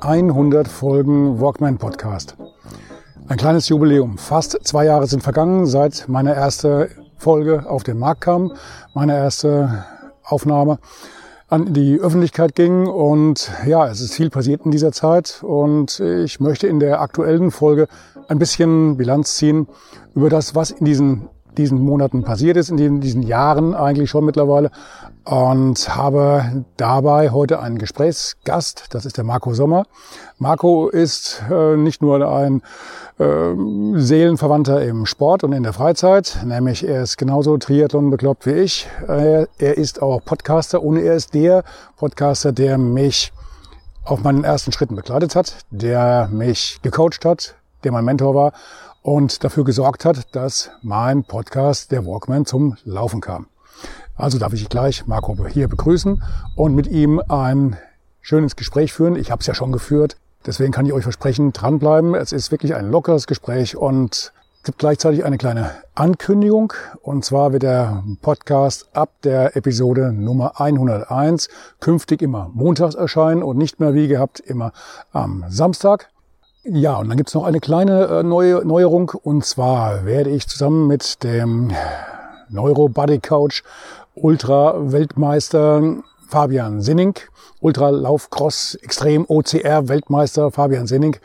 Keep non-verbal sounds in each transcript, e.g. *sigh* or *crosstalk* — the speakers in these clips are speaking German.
100 Folgen Walkman Podcast. Ein kleines Jubiläum. Fast zwei Jahre sind vergangen, seit meine erste Folge auf den Markt kam, meine erste Aufnahme an die Öffentlichkeit ging. Und ja, es ist viel passiert in dieser Zeit. Und ich möchte in der aktuellen Folge ein bisschen Bilanz ziehen über das, was in diesen diesen Monaten passiert ist, in diesen Jahren eigentlich schon mittlerweile. Und habe dabei heute einen Gesprächsgast, das ist der Marco Sommer. Marco ist äh, nicht nur ein äh, Seelenverwandter im Sport und in der Freizeit, nämlich er ist genauso Triathlon bekloppt wie ich. Er, er ist auch Podcaster und er ist der Podcaster, der mich auf meinen ersten Schritten begleitet hat, der mich gecoacht hat, der mein Mentor war und dafür gesorgt hat, dass mein Podcast, der Walkman, zum Laufen kam. Also darf ich gleich Marco hier begrüßen und mit ihm ein schönes Gespräch führen. Ich habe es ja schon geführt, deswegen kann ich euch versprechen, dranbleiben. Es ist wirklich ein lockeres Gespräch und gibt gleichzeitig eine kleine Ankündigung. Und zwar wird der Podcast ab der Episode Nummer 101 künftig immer montags erscheinen und nicht mehr wie gehabt immer am Samstag. Ja, und dann gibt's noch eine kleine äh, neue Neuerung. Und zwar werde ich zusammen mit dem Neuro Body Coach Ultra Weltmeister Fabian Sinning, Ultra Lauf Cross Extrem OCR Weltmeister Fabian Sinning,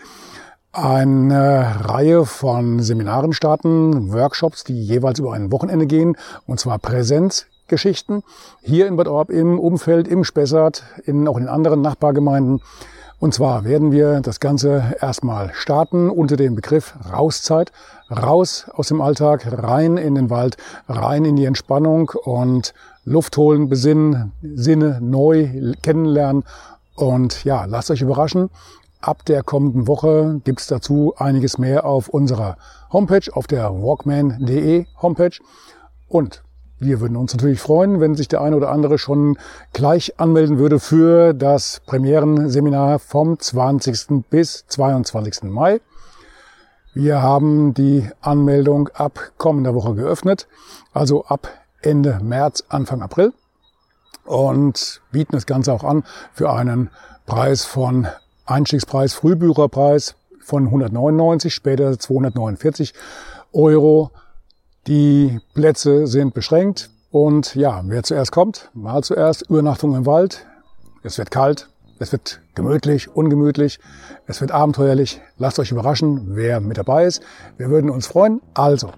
eine Reihe von Seminaren starten, Workshops, die jeweils über ein Wochenende gehen, und zwar Präsenzgeschichten hier in Bad Orb im Umfeld, im Spessart, in, auch in anderen Nachbargemeinden. Und zwar werden wir das Ganze erstmal starten unter dem Begriff Rauszeit. Raus aus dem Alltag, rein in den Wald, rein in die Entspannung und Luft holen, besinnen, Sinne neu kennenlernen. Und ja, lasst euch überraschen. Ab der kommenden Woche gibt's dazu einiges mehr auf unserer Homepage, auf der walkman.de Homepage. Und wir würden uns natürlich freuen, wenn sich der eine oder andere schon gleich anmelden würde für das Premierenseminar vom 20. bis 22. Mai. Wir haben die Anmeldung ab kommender Woche geöffnet, also ab Ende März, Anfang April und bieten das Ganze auch an für einen Preis von Einstiegspreis, Frühbücherpreis von 199, später 249 Euro die Plätze sind beschränkt und ja, wer zuerst kommt, mal zuerst Übernachtung im Wald. Es wird kalt, es wird gemütlich, ungemütlich, es wird abenteuerlich. Lasst euch überraschen, wer mit dabei ist. Wir würden uns freuen. Also,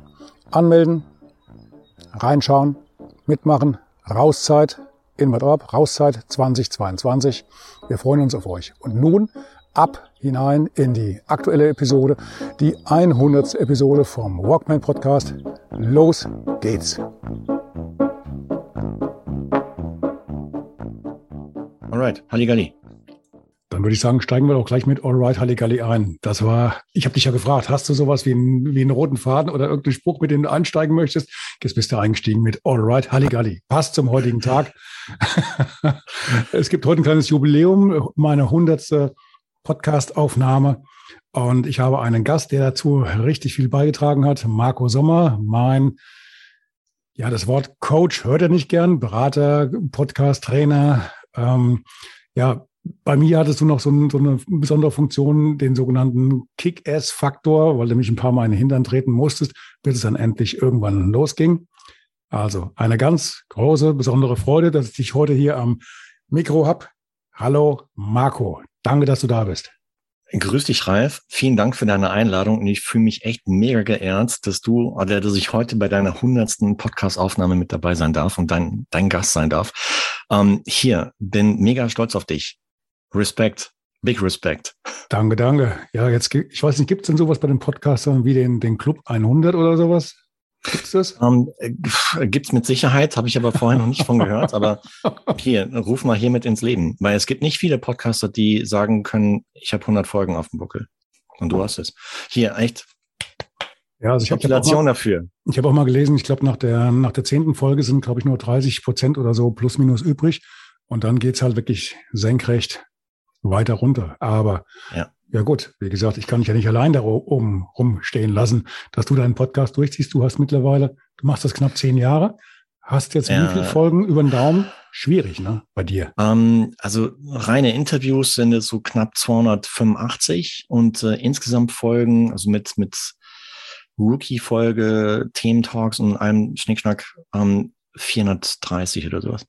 anmelden, reinschauen, mitmachen, Rauszeit in Bad Orb, Rauszeit 2022. Wir freuen uns auf euch. Und nun ab hinein in die aktuelle Episode, die 100. Episode vom Walkman Podcast. Los geht's! Alright, Halligalli. Dann würde ich sagen, steigen wir doch gleich mit Alright Halligalli ein. Das war, ich habe dich ja gefragt, hast du sowas wie, einen, wie einen roten Faden oder irgendeinen Spruch, mit dem du einsteigen möchtest? Jetzt bist du eingestiegen mit Alright Halligalli. Passt zum heutigen Tag. *laughs* es gibt heute ein kleines Jubiläum, meine hundertste Podcast-Aufnahme. Und ich habe einen Gast, der dazu richtig viel beigetragen hat, Marco Sommer, mein, ja, das Wort Coach hört er nicht gern, Berater, Podcast-Trainer. Ähm, ja, bei mir hattest du noch so, so, eine besondere Funktion, den sogenannten Kick-Ass-Faktor, weil du mich ein paar Mal in den Hintern treten musstest, bis es dann endlich irgendwann losging. Also eine ganz große, besondere Freude, dass ich dich heute hier am Mikro hab. Hallo Marco, danke, dass du da bist. Grüß dich, Ralf. Vielen Dank für deine Einladung und ich fühle mich echt mega geehrt, dass du, oder dass ich heute bei deiner hundertsten Podcast-Aufnahme mit dabei sein darf und dein, dein Gast sein darf. Ähm, hier, bin mega stolz auf dich. Respekt, big Respect. Danke, danke. Ja, jetzt, ich weiß nicht, gibt es denn sowas bei den Podcastern wie den, den Club 100 oder sowas? Gibt's das? Ähm, äh, gibt's mit Sicherheit, habe ich aber vorher noch nicht von gehört. Aber *laughs* hier, ruf mal hier mit ins Leben. Weil es gibt nicht viele Podcaster, die sagen können, ich habe 100 Folgen auf dem Buckel. Und du hast es. Hier, echt. Ja, also ich habe dafür. Ich habe auch mal gelesen, ich glaube, nach der, nach der zehnten Folge sind, glaube ich, nur 30 Prozent oder so plus minus übrig. Und dann geht's halt wirklich senkrecht weiter runter. Aber Ja. Ja gut, wie gesagt, ich kann dich ja nicht allein da oben rumstehen lassen, dass du deinen Podcast durchziehst. Du hast mittlerweile, du machst das knapp zehn Jahre, hast jetzt Ja. wie viele Folgen über den Daumen? Schwierig, ne? Bei dir. Ähm, also reine Interviews sind es so knapp 285 und äh, insgesamt Folgen, also mit, mit Rookie-Folge, Thementalks und allem Schnickschnack, ähm, 430 oder sowas.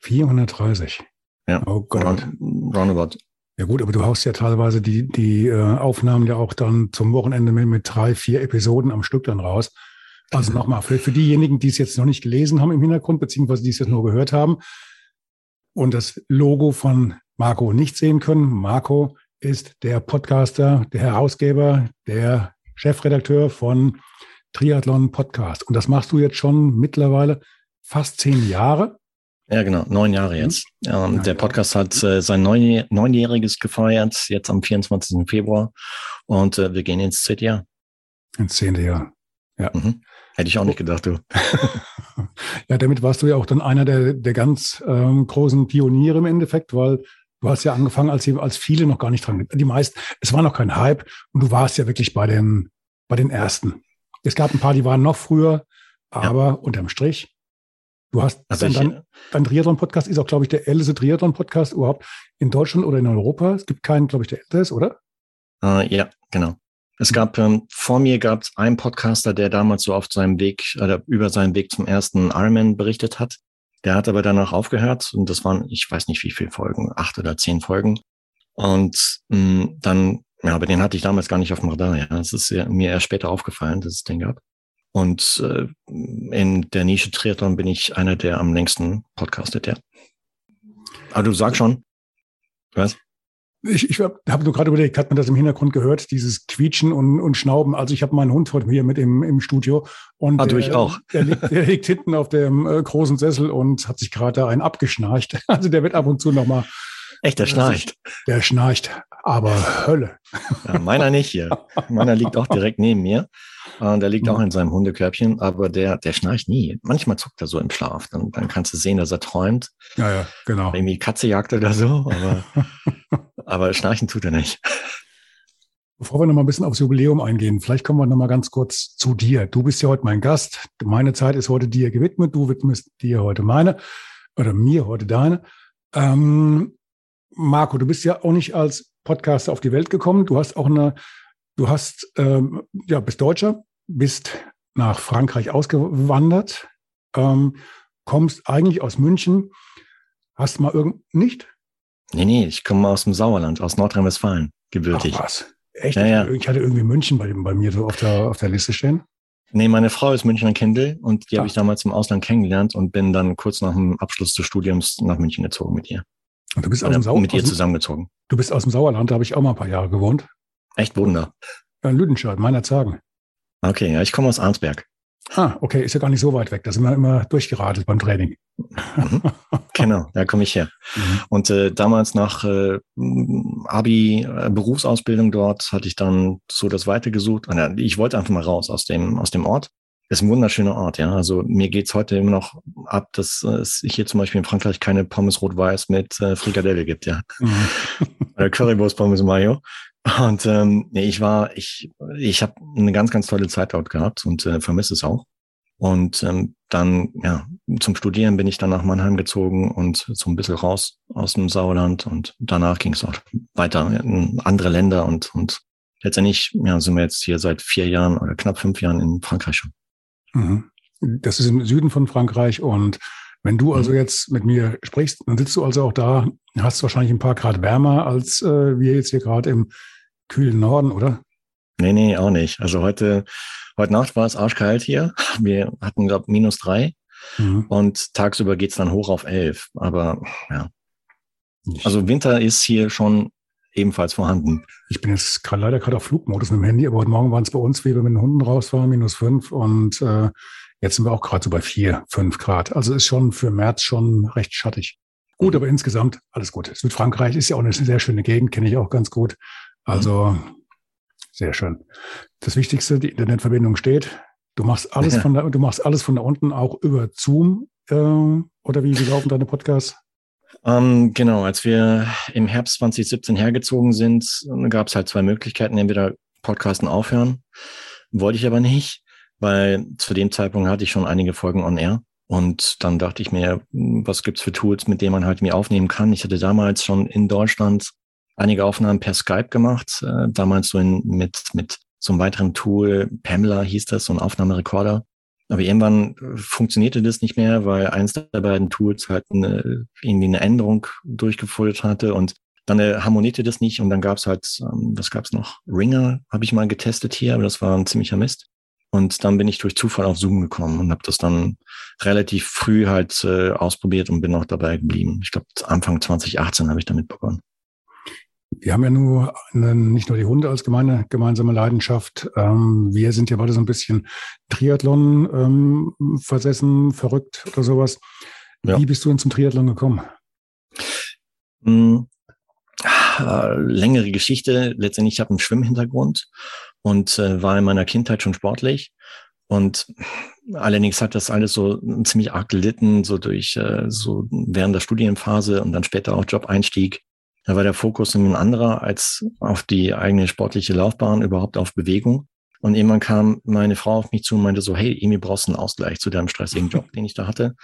430. Ja. Oh Gott. Round, roundabout. Ja gut, aber du haust ja teilweise die, die äh, Aufnahmen ja auch dann zum Wochenende mit, mit drei, vier Episoden am Stück dann raus. Also Mhm. nochmal, für, für diejenigen, die es jetzt noch nicht gelesen haben im Hintergrund, beziehungsweise die es jetzt nur gehört haben und das Logo von Marco nicht sehen können. Marco ist der Podcaster, der Herausgeber, der Chefredakteur von Triathlon Podcast. Und das machst du jetzt schon mittlerweile fast zehn Jahre. Ja, genau, neun Jahre jetzt. Ähm, Ja. der Podcast hat äh, sein neun, neunjähriges gefeiert, jetzt am 24. Februar. Und äh, wir gehen ins zehnte Jahr. Ins zehnte Jahr. Mhm. Hätte ich auch nicht gedacht, du. *laughs* Ja, damit warst du ja auch dann einer der, der ganz ähm, großen Pioniere im Endeffekt, weil du hast ja angefangen, als, als viele noch gar nicht dran, die meisten, es war noch kein Hype und du warst ja wirklich bei den, bei den ersten. Es gab ein paar, die waren noch früher, aber unterm Strich, du hast Also dann, ich, dann, dein Triathlon-Podcast ist auch, glaube ich, der älteste Triathlon-Podcast überhaupt in Deutschland oder in Europa. Es gibt keinen, glaube ich, der älter ist, oder? Äh, ja, genau. Es gab ähm, vor mir gab es einen Podcaster, der damals so auf seinem Weg oder über seinen Weg zum ersten Ironman berichtet hat. Der hat aber danach aufgehört und das waren, ich weiß nicht wie viele Folgen, acht oder zehn Folgen. Und mh, dann, ja, aber den hatte ich damals gar nicht auf dem Radar. Ja, es ist mir erst später aufgefallen, dass es den gab. Und äh, in der Nische Triathlon bin ich einer, der am längsten podcastet, ja. Aber du sag schon. Was? Ich, ich habe hab nur gerade überlegt, hat man das im Hintergrund gehört, dieses Quietschen und, und Schnauben. Also ich habe meinen Hund heute hier mit im, im Studio und Ah, du, ich auch. Der, liegt, der *laughs* liegt hinten auf dem äh, großen Sessel und hat sich gerade da einen abgeschnarcht. Also der wird ab und zu nochmal, Echt, der schnarcht. der schnarcht, aber Hölle. Ja, meiner nicht hier. Meiner liegt auch direkt neben mir. Äh, der liegt auch in seinem Hundekörbchen, aber der, der schnarcht nie. Manchmal zuckt er so im Schlaf. Dann, dann kannst du sehen, dass er träumt. Ja, ja, genau. Irgendwie Katze jagt oder so, aber, *laughs* aber schnarchen tut er nicht. Bevor wir noch mal ein bisschen aufs Jubiläum eingehen, vielleicht kommen wir noch mal ganz kurz zu dir. Du bist ja heute mein Gast. Meine Zeit ist heute dir gewidmet. Du widmest dir heute meine oder mir heute deine. Ähm, Marco, du bist ja auch nicht als Podcaster auf die Welt gekommen. Du hast auch eine, du hast, ähm, ja, bist Deutscher, bist nach Frankreich ausgewandert, ähm, kommst eigentlich aus München, hast mal irgend, nicht? Nee, nee, ich komme aus dem Sauerland, aus Nordrhein-Westfalen, gebürtig. Ach was, echt? Ja, ja. Ich hatte irgendwie München bei, bei mir so auf der, auf der Liste stehen. Nee, meine Frau ist Münchner Kindle und die habe Ah. ich damals im Ausland kennengelernt und bin dann kurz nach dem Abschluss des Studiums nach München gezogen mit ihr. Du bist aus dem, Sau mit ihr zusammengezogen. du bist aus dem Sauerland, da habe ich auch mal ein paar Jahre gewohnt. Echt Wunder. Ja, in Lüdenscheid, meiner Zagen. Okay, ja, ich komme aus Arnsberg. Ah, okay, ist ja gar nicht so weit weg. Da sind wir immer durchgeradelt beim Training. Mhm. *laughs* Genau, da komme ich her. Mhm. Und äh, damals nach äh, Abi, äh, Berufsausbildung dort, hatte ich dann so das weitergesucht. Ja, ich wollte einfach mal raus aus dem, aus dem Ort. Ist ein wunderschöner Ort, ja. Also mir geht's heute immer noch ab, dass äh, es hier zum Beispiel in Frankreich keine Pommes rot-weiß mit äh, Frikadelle gibt, ja. Mhm. Oder Currywurst Pommes Mayo. Und ähm, nee, ich war, ich, ich habe eine ganz, ganz tolle Zeit dort gehabt und äh, vermisse es auch. Und ähm, dann, ja, zum Studieren bin ich dann nach Mannheim gezogen und so ein bisschen raus aus dem Sauerland und danach ging es auch weiter in andere Länder und, und letztendlich ja, sind wir jetzt hier seit vier Jahren oder knapp fünf Jahren in Frankreich schon. Mhm. Das ist im Süden von Frankreich und wenn du also Mhm. jetzt mit mir sprichst, dann sitzt du also auch da, hast wahrscheinlich ein paar Grad wärmer als äh, wir jetzt hier gerade im kühlen Norden, oder? Nee, nee, auch nicht. Also heute, heute Nacht war es arschkalt hier. Wir hatten, glaube minus drei Mhm. und tagsüber geht's dann hoch auf elf. Aber ja, also Winter ist hier schon ebenfalls vorhanden. ich bin jetzt gerade leider gerade auf Flugmodus mit dem Handy, aber heute Morgen waren es bei uns, wie wir mit den Hunden raus waren, minus fünf und äh, jetzt sind wir auch gerade so bei vier, fünf Grad. Also ist schon für März schon recht schattig. Gut, aber insgesamt alles gut. Südfrankreich ist ja auch eine sehr schöne Gegend, kenne ich auch ganz gut. Also Sehr schön. Das Wichtigste, die Internetverbindung steht. Du machst alles ja. von da, du machst alles von da unten auch über Zoom äh, oder wie, wie laufen deine Podcasts? Ähm, genau, als wir im Herbst 2017 hergezogen sind, gab es halt zwei Möglichkeiten. Entweder Podcasten aufhören, wollte ich aber nicht, weil zu dem Zeitpunkt hatte ich schon einige Folgen on air. Und dann dachte ich mir, was gibt's für Tools, mit denen man halt mir aufnehmen kann? Ich hatte damals schon in Deutschland einige Aufnahmen per Skype gemacht, äh, damals so in, mit, mit so einem weiteren Tool, Pamela hieß das, so ein Aufnahmerekorder. Aber irgendwann funktionierte das nicht mehr, weil eins der beiden Tools halt eine, irgendwie eine Änderung durchgeführt hatte und dann äh, harmonierte das nicht und dann gab's halt, ähm, was gab's noch? Ringer habe ich mal getestet hier, aber das war ein ziemlicher Mist. Und dann bin ich durch Zufall auf Zoom gekommen und habe das dann relativ früh halt äh, ausprobiert und bin auch dabei geblieben. Ich glaube, Anfang 2018 habe ich damit begonnen. Wir haben ja nur nicht nur die Hunde als gemeine, gemeinsame Leidenschaft. Ähm, wir sind ja beide so ein bisschen Triathlon ähm, versessen, verrückt oder sowas. Ja. Wie bist du denn zum Triathlon gekommen? Hm, äh, längere Geschichte. Letztendlich, ich habe einen Schwimmhintergrund und äh, war in meiner Kindheit schon sportlich. Und allerdings hat das alles so ziemlich arg gelitten, so durch äh, so während der Studienphase und dann später auch Job-Einstieg. Da war der Fokus ein anderer als auf die eigene sportliche Laufbahn, überhaupt auf Bewegung. Und irgendwann kam meine Frau auf mich zu und meinte so, hey, Emi, brauchst einen Ausgleich zu deinem stressigen Job, den ich da hatte.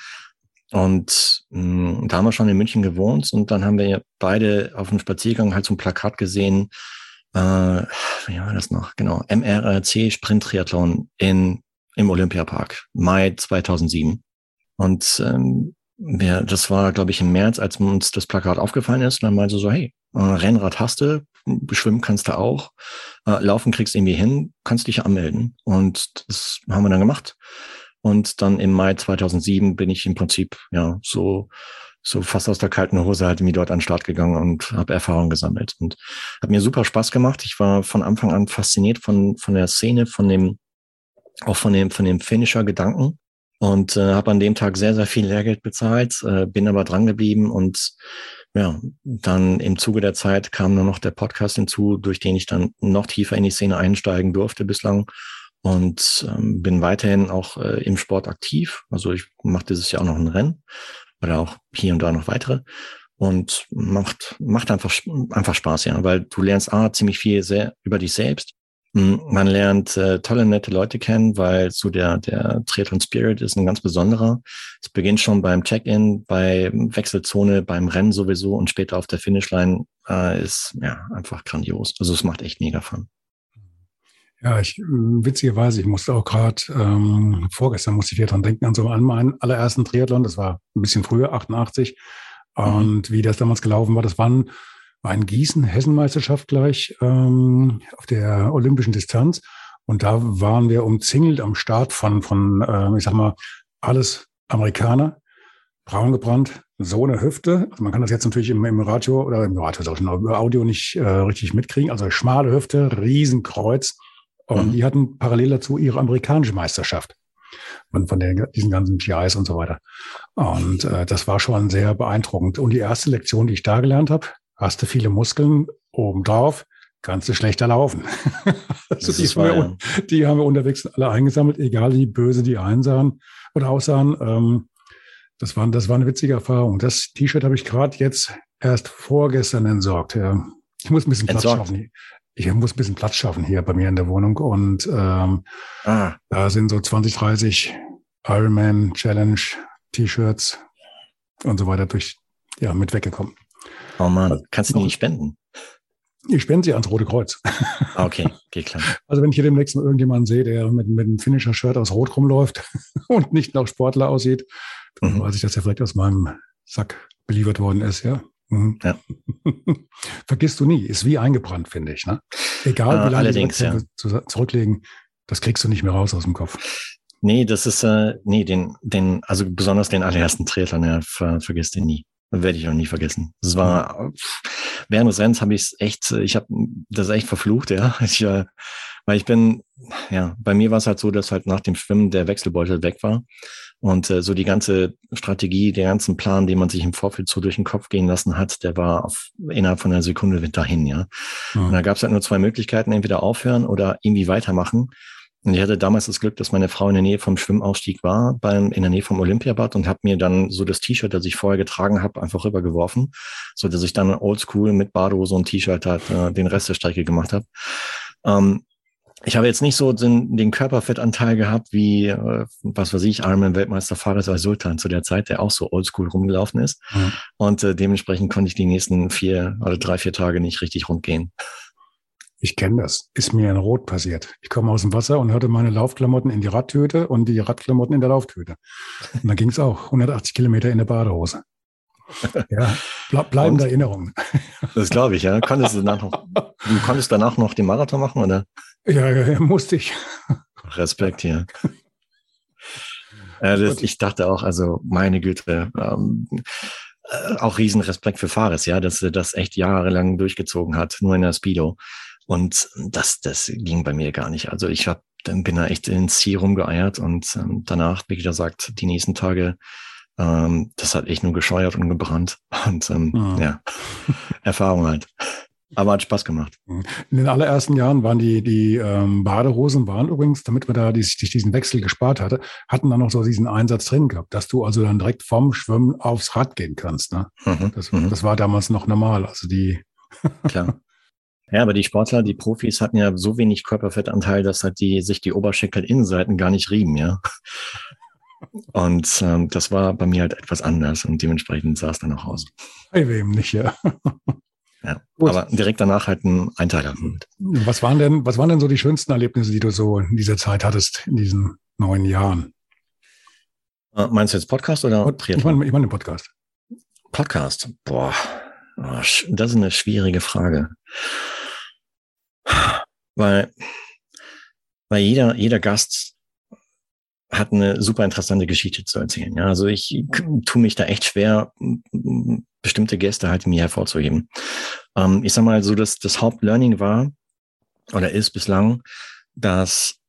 Und mh, hm, da haben wir schon in München gewohnt und dann haben wir beide auf dem Spaziergang halt so ein Plakat gesehen, äh, wie war das noch? Genau, MRC Sprint Triathlon in, im Olympiapark, Mai 2007. Und ähm, wir, das war, glaube ich, im März, als uns das Plakat aufgefallen ist. Und dann meinte so, hey, äh, Rennrad hast du, schwimmen kannst du auch, äh, laufen kriegst irgendwie hin, kannst dich anmelden. Und das haben wir dann gemacht. Und dann im Mai 2007 bin ich im Prinzip ja so so fast aus der kalten Hose halt irgendwie dort an den Start gegangen und habe Erfahrung gesammelt und hat mir super Spaß gemacht. Ich war von Anfang an fasziniert von von der Szene, von dem auch von dem von dem Finisher Gedanken und äh, habe an dem Tag sehr sehr viel Lehrgeld bezahlt, äh, bin aber dran geblieben und ja, dann im Zuge der Zeit kam nur noch der Podcast hinzu, durch den ich dann noch tiefer in die Szene einsteigen durfte bislang und ähm, bin weiterhin auch äh, im Sport aktiv. Also ich mache dieses Jahr auch noch ein Rennen oder auch hier und da noch weitere und macht macht einfach einfach Spaß ja, weil du lernst a ziemlich viel sehr über dich selbst. Hm, man lernt äh, tolle nette Leute kennen, weil so der der Triathlon Spirit ist ein ganz besonderer. Es beginnt schon beim Check-in, bei Wechselzone, beim Rennen sowieso und später auf der Finishline äh, ist ja einfach grandios. Also es macht echt mega Fun. Ja, ich witzigerweise, ich musste auch gerade ähm, vorgestern musste ich wieder dran denken an so an meinen allerersten Triathlon. Das war ein bisschen früher, 88. Mhm. Und wie das damals gelaufen war, das waren war in Gießen, Hessenmeisterschaft gleich ähm, auf der olympischen Distanz. Und da waren wir umzingelt am Start von, von äh, ich sag mal, alles Amerikaner, braun gebrannt, so eine Hüfte. Also man kann das jetzt natürlich im, im Radio oder im Radio, auch schon über Audio nicht äh, richtig mitkriegen. Also schmale Hüfte, Riesenkreuz. Und mhm. die hatten parallel dazu ihre amerikanische Meisterschaft von, von den, diesen ganzen GIs und so weiter. Und äh, das war schon sehr beeindruckend. Und die erste Lektion, die ich da gelernt habe, hast du viele Muskeln obendrauf, kannst du schlechter laufen. *laughs* also die, haben wir, ja. die haben wir unterwegs alle eingesammelt, egal wie böse die einsahen oder aussahen. Ähm, das, war, das war eine witzige Erfahrung. Das T-Shirt habe ich gerade jetzt erst vorgestern entsorgt. Ja. Ich muss ein bisschen Platz schaffen ich muss ein bisschen Platz schaffen hier bei mir in der Wohnung und ähm, ah. da sind so 20, 30 Ironman Challenge T-Shirts und so weiter durch, ja, mit weggekommen. Oh man, also, kannst du die nicht spenden? Ich spende sie ans Rote Kreuz. *laughs* Ah, okay, geht klar. Also wenn ich hier demnächst mal irgendjemanden sehe, der mit, mit einem Finisher-Shirt aus Rot rumläuft *laughs* und nicht nach Sportler aussieht, dann mhm. weiß ich, dass er vielleicht aus meinem Sack beliefert worden ist, ja. Mhm. Ja. *laughs* Vergisst du nie, ist wie eingebrannt, finde ich. Ne? Egal wie lange Allerdings, ja. zurücklegen, das kriegst du nicht mehr raus aus dem Kopf. Nee, das ist, äh, nee, den, den, also besonders den allerersten Triathlon, ja, ver, vergisst den nie. Werde ich auch nie vergessen. Das war, während des Rennens habe ich es echt, ich habe das echt verflucht, ja. *laughs* Ich äh, Weil ich bin, ja, bei mir war es halt so, dass halt nach dem Schwimmen der Wechselbeutel weg war. Und äh, so die ganze Strategie, der ganzen Plan, den man sich im Vorfeld so durch den Kopf gehen lassen hat, der war auf, innerhalb von einer Sekunde dahin, ja. Mhm. Und da gab es halt nur zwei Möglichkeiten, entweder aufhören oder irgendwie weitermachen. Und ich hatte damals das Glück, dass meine Frau in der Nähe vom Schwimmausstieg war, beim, in der Nähe vom Olympiabad und habe mir dann so das T-Shirt, das ich vorher getragen habe, einfach rübergeworfen, so dass ich dann oldschool mit Badehose und T-Shirt halt äh, den Rest der Strecke gemacht habe. Ähm, ich habe jetzt nicht so den, den Körperfettanteil gehabt wie, äh, was weiß ich, Ironman-Weltmeister Fares Sultan zu der Zeit, der auch so oldschool rumgelaufen ist. Mhm. Und äh, dementsprechend konnte ich die nächsten vier oder drei, vier Tage nicht richtig rundgehen. Ich kenne das. Ist mir in Rot passiert. Ich komme aus dem Wasser und hörte meine Laufklamotten in die Radtüte und die Radklamotten in der Lauftüte. Und dann ging es auch 180 Kilometer in der Badehose. *laughs* Ja, ble bleibende Erinnerungen. Das glaube ich, ja. Konntest du, danach noch, du konntest danach noch den Marathon machen, oder? Ja, ja musste ich. Respekt hier. *laughs* Ja, das, ich dachte auch, also meine Güte, ähm, äh, auch riesen Respekt für Fares, ja, dass er das echt jahrelang durchgezogen hat, nur in der Speedo. Und das, das ging bei mir gar nicht. Also ich hab, dann bin da echt ins Ziel rumgeeiert und ähm, danach, wie gesagt, die nächsten Tage, ähm, das hat echt nur gescheuert und gebrannt. *laughs* Und ähm, ah. ja, *laughs* Erfahrung halt. Aber hat Spaß gemacht. In den allerersten Jahren waren die, die ähm, Badehosen waren übrigens, damit man da die, sich diesen Wechsel gespart hatte, hatten dann noch so diesen Einsatz drin gehabt, dass du also dann direkt vom Schwimmen aufs Rad gehen kannst. Ne? Mhm. Das, mhm. das war damals noch normal. Also die. Klar. *laughs* Ja, aber die Sportler, die Profis hatten ja so wenig Körperfettanteil, dass halt die sich die Oberschenkelinnenseiten gar nicht rieben, ja. Und ähm, das war bei mir halt etwas anders und dementsprechend sah es dann auch aus. Bei wem nicht, ja. Ja, Gut. aber direkt danach halt ein Einteiler. Was waren denn, was waren denn so die schönsten Erlebnisse, die du so in dieser Zeit hattest, in diesen neun Jahren? Äh, meinst du jetzt Podcast oder Triathlon? Ich meine, ich meine Podcast. Podcast, boah, das ist eine schwierige Frage. Weil, weil jeder, jeder Gast hat eine super interessante Geschichte zu erzählen. Ja, also ich tue mich da echt schwer, bestimmte Gäste halt mir hervorzuheben. Ähm, ich sag mal so, dass das Hauptlearning war oder ist bislang, dass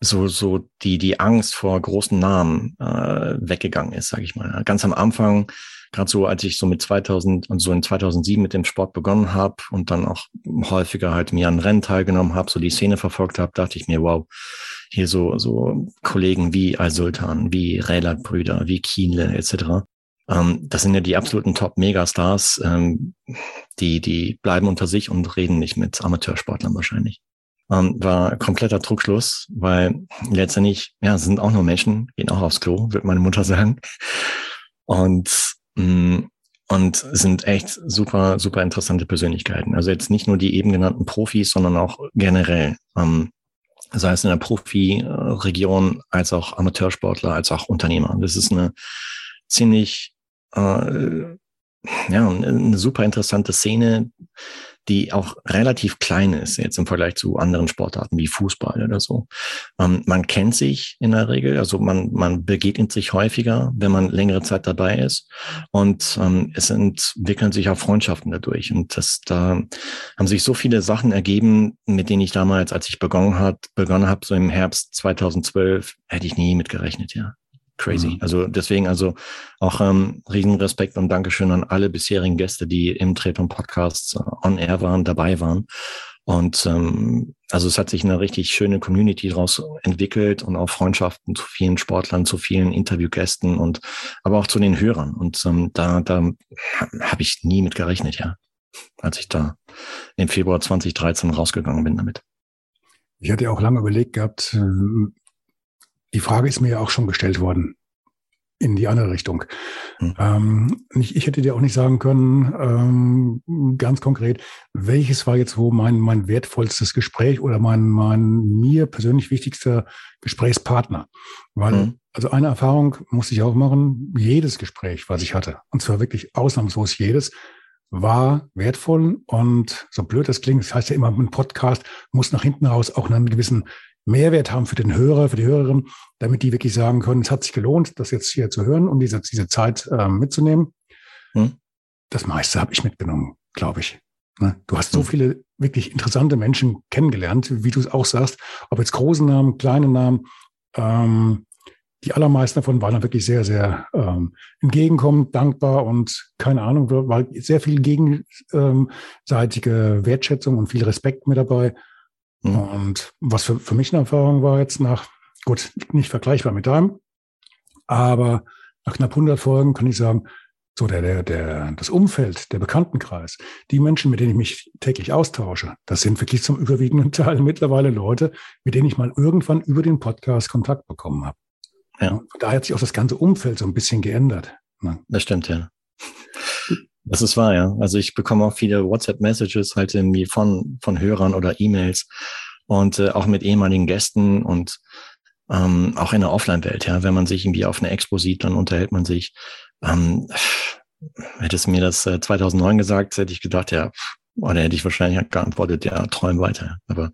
so so die die Angst vor großen Namen äh, weggegangen ist, sage ich mal. Ganz am Anfang gerade so, als ich so mit 2000 und so in 2007 mit dem Sport begonnen habe und dann auch häufiger halt mir an Rennen teilgenommen habe, so die Szene verfolgt habe, dachte ich mir, wow, hier so, so Kollegen wie Al-Sultan, wie Rälat-Brüder, wie Kienle etc. Ähm, das sind ja die absoluten Top-Megastars, ähm, die, die bleiben unter sich und reden nicht mit Amateursportlern wahrscheinlich. Ähm, war kompletter Druckschluss, weil letztendlich, ja, sind auch nur Menschen, gehen auch aufs Klo, wird meine Mutter sagen. Und und sind echt super, super interessante Persönlichkeiten. Also jetzt nicht nur die eben genannten Profis, sondern auch generell. Ähm, sei es in der Profi-Region, als auch Amateursportler, als auch Unternehmer. Das ist eine ziemlich, äh, ja, eine super interessante Szene, die auch relativ klein ist, jetzt im Vergleich zu anderen Sportarten wie Fußball oder so. Ähm, man kennt sich in der Regel, also man, man begegnet sich häufiger, wenn man längere Zeit dabei ist. Und ähm, es entwickeln sich auch Freundschaften dadurch. Und das, da haben sich so viele Sachen ergeben, mit denen ich damals, als ich begonnen hat, begonnen habe, so im Herbst 2012, hätte ich nie mitgerechnet, ja crazy. Mhm. Also deswegen also auch ähm, riesen Respekt und Dankeschön an alle bisherigen Gäste, die im Treton Podcast äh, on air waren, dabei waren. Und ähm, also es hat sich eine richtig schöne Community daraus entwickelt und auch Freundschaften zu vielen Sportlern, zu vielen Interviewgästen und aber auch zu den Hörern. Und ähm, da, da habe ich nie mit gerechnet, ja, als ich da im Februar 2013 rausgegangen bin damit. Ich hatte ja auch lange überlegt gehabt, äh, die Frage ist mir ja auch schon gestellt worden in die andere Richtung. Hm. Ähm, ich, ich, hätte dir auch nicht sagen können, ähm, ganz konkret, welches war jetzt wo mein, mein wertvollstes Gespräch oder mein, mein mir persönlich wichtigster Gesprächspartner. Weil, hm. also eine Erfahrung musste ich auch machen, jedes Gespräch, was ich hatte, und zwar wirklich ausnahmslos jedes, war wertvoll und so blöd das klingt, das heißt ja immer, ein Podcast muss nach hinten raus auch einen gewissen Mehrwert haben für den Hörer, für die Hörerin, damit die wirklich sagen können, es hat sich gelohnt, das jetzt hier zu hören und diese, diese Zeit äh, mitzunehmen. Hm. Das meiste habe ich mitgenommen, glaube ich. Ne? Du hast so mhm. viele wirklich interessante Menschen kennengelernt, wie du es auch sagst, ob jetzt große Namen, kleine Namen. Ähm, die allermeisten davon waren dann wirklich sehr, sehr ähm, entgegenkommend, dankbar und keine Ahnung, war sehr viel gegenseitige Wertschätzung und viel Respekt mit dabei. Mhm. Und was für, für mich eine Erfahrung war jetzt nach, gut, nicht vergleichbar mit deinem, aber nach knapp 100 Folgen kann ich sagen, so der, der, der, das Umfeld, der Bekanntenkreis, die Menschen, mit denen ich mich täglich austausche, das sind wirklich zum überwiegenden Teil *laughs* mittlerweile Leute, mit denen ich mal irgendwann über den Podcast Kontakt bekommen habe. Ja. Da hat sich auch das ganze Umfeld so ein bisschen geändert. Das stimmt, ja. Das ist wahr, ja. Also ich bekomme auch viele WhatsApp-Messages halt irgendwie von, von Hörern oder E-Mails und äh, auch mit ehemaligen Gästen und ähm, auch in der Offline-Welt, ja. Wenn man sich irgendwie auf einer Expo sieht, dann unterhält man sich. Ähm, hättest mir das äh, 2009 gesagt, hätte ich gedacht, ja, oder hätte ich wahrscheinlich geantwortet, ja, träum weiter. Aber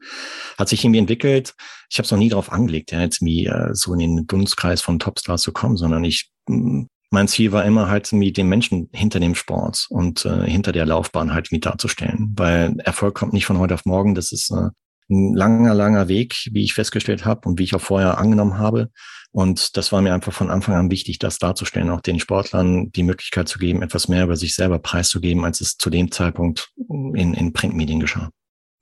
hat sich irgendwie entwickelt. Ich habe es noch nie darauf angelegt, ja, jetzt wie äh, so in den Dunstkreis von Topstars zu kommen, sondern ich, mein Ziel war immer halt irgendwie den Menschen hinter dem Sport und äh, hinter der Laufbahn halt mit darzustellen. Weil Erfolg kommt nicht von heute auf morgen. Das ist äh, ein langer, langer Weg, wie ich festgestellt habe und wie ich auch vorher angenommen habe. Und das war mir einfach von Anfang an wichtig, das darzustellen, auch den Sportlern die Möglichkeit zu geben, etwas mehr über sich selber preiszugeben, als es zu dem Zeitpunkt in, in Printmedien geschah.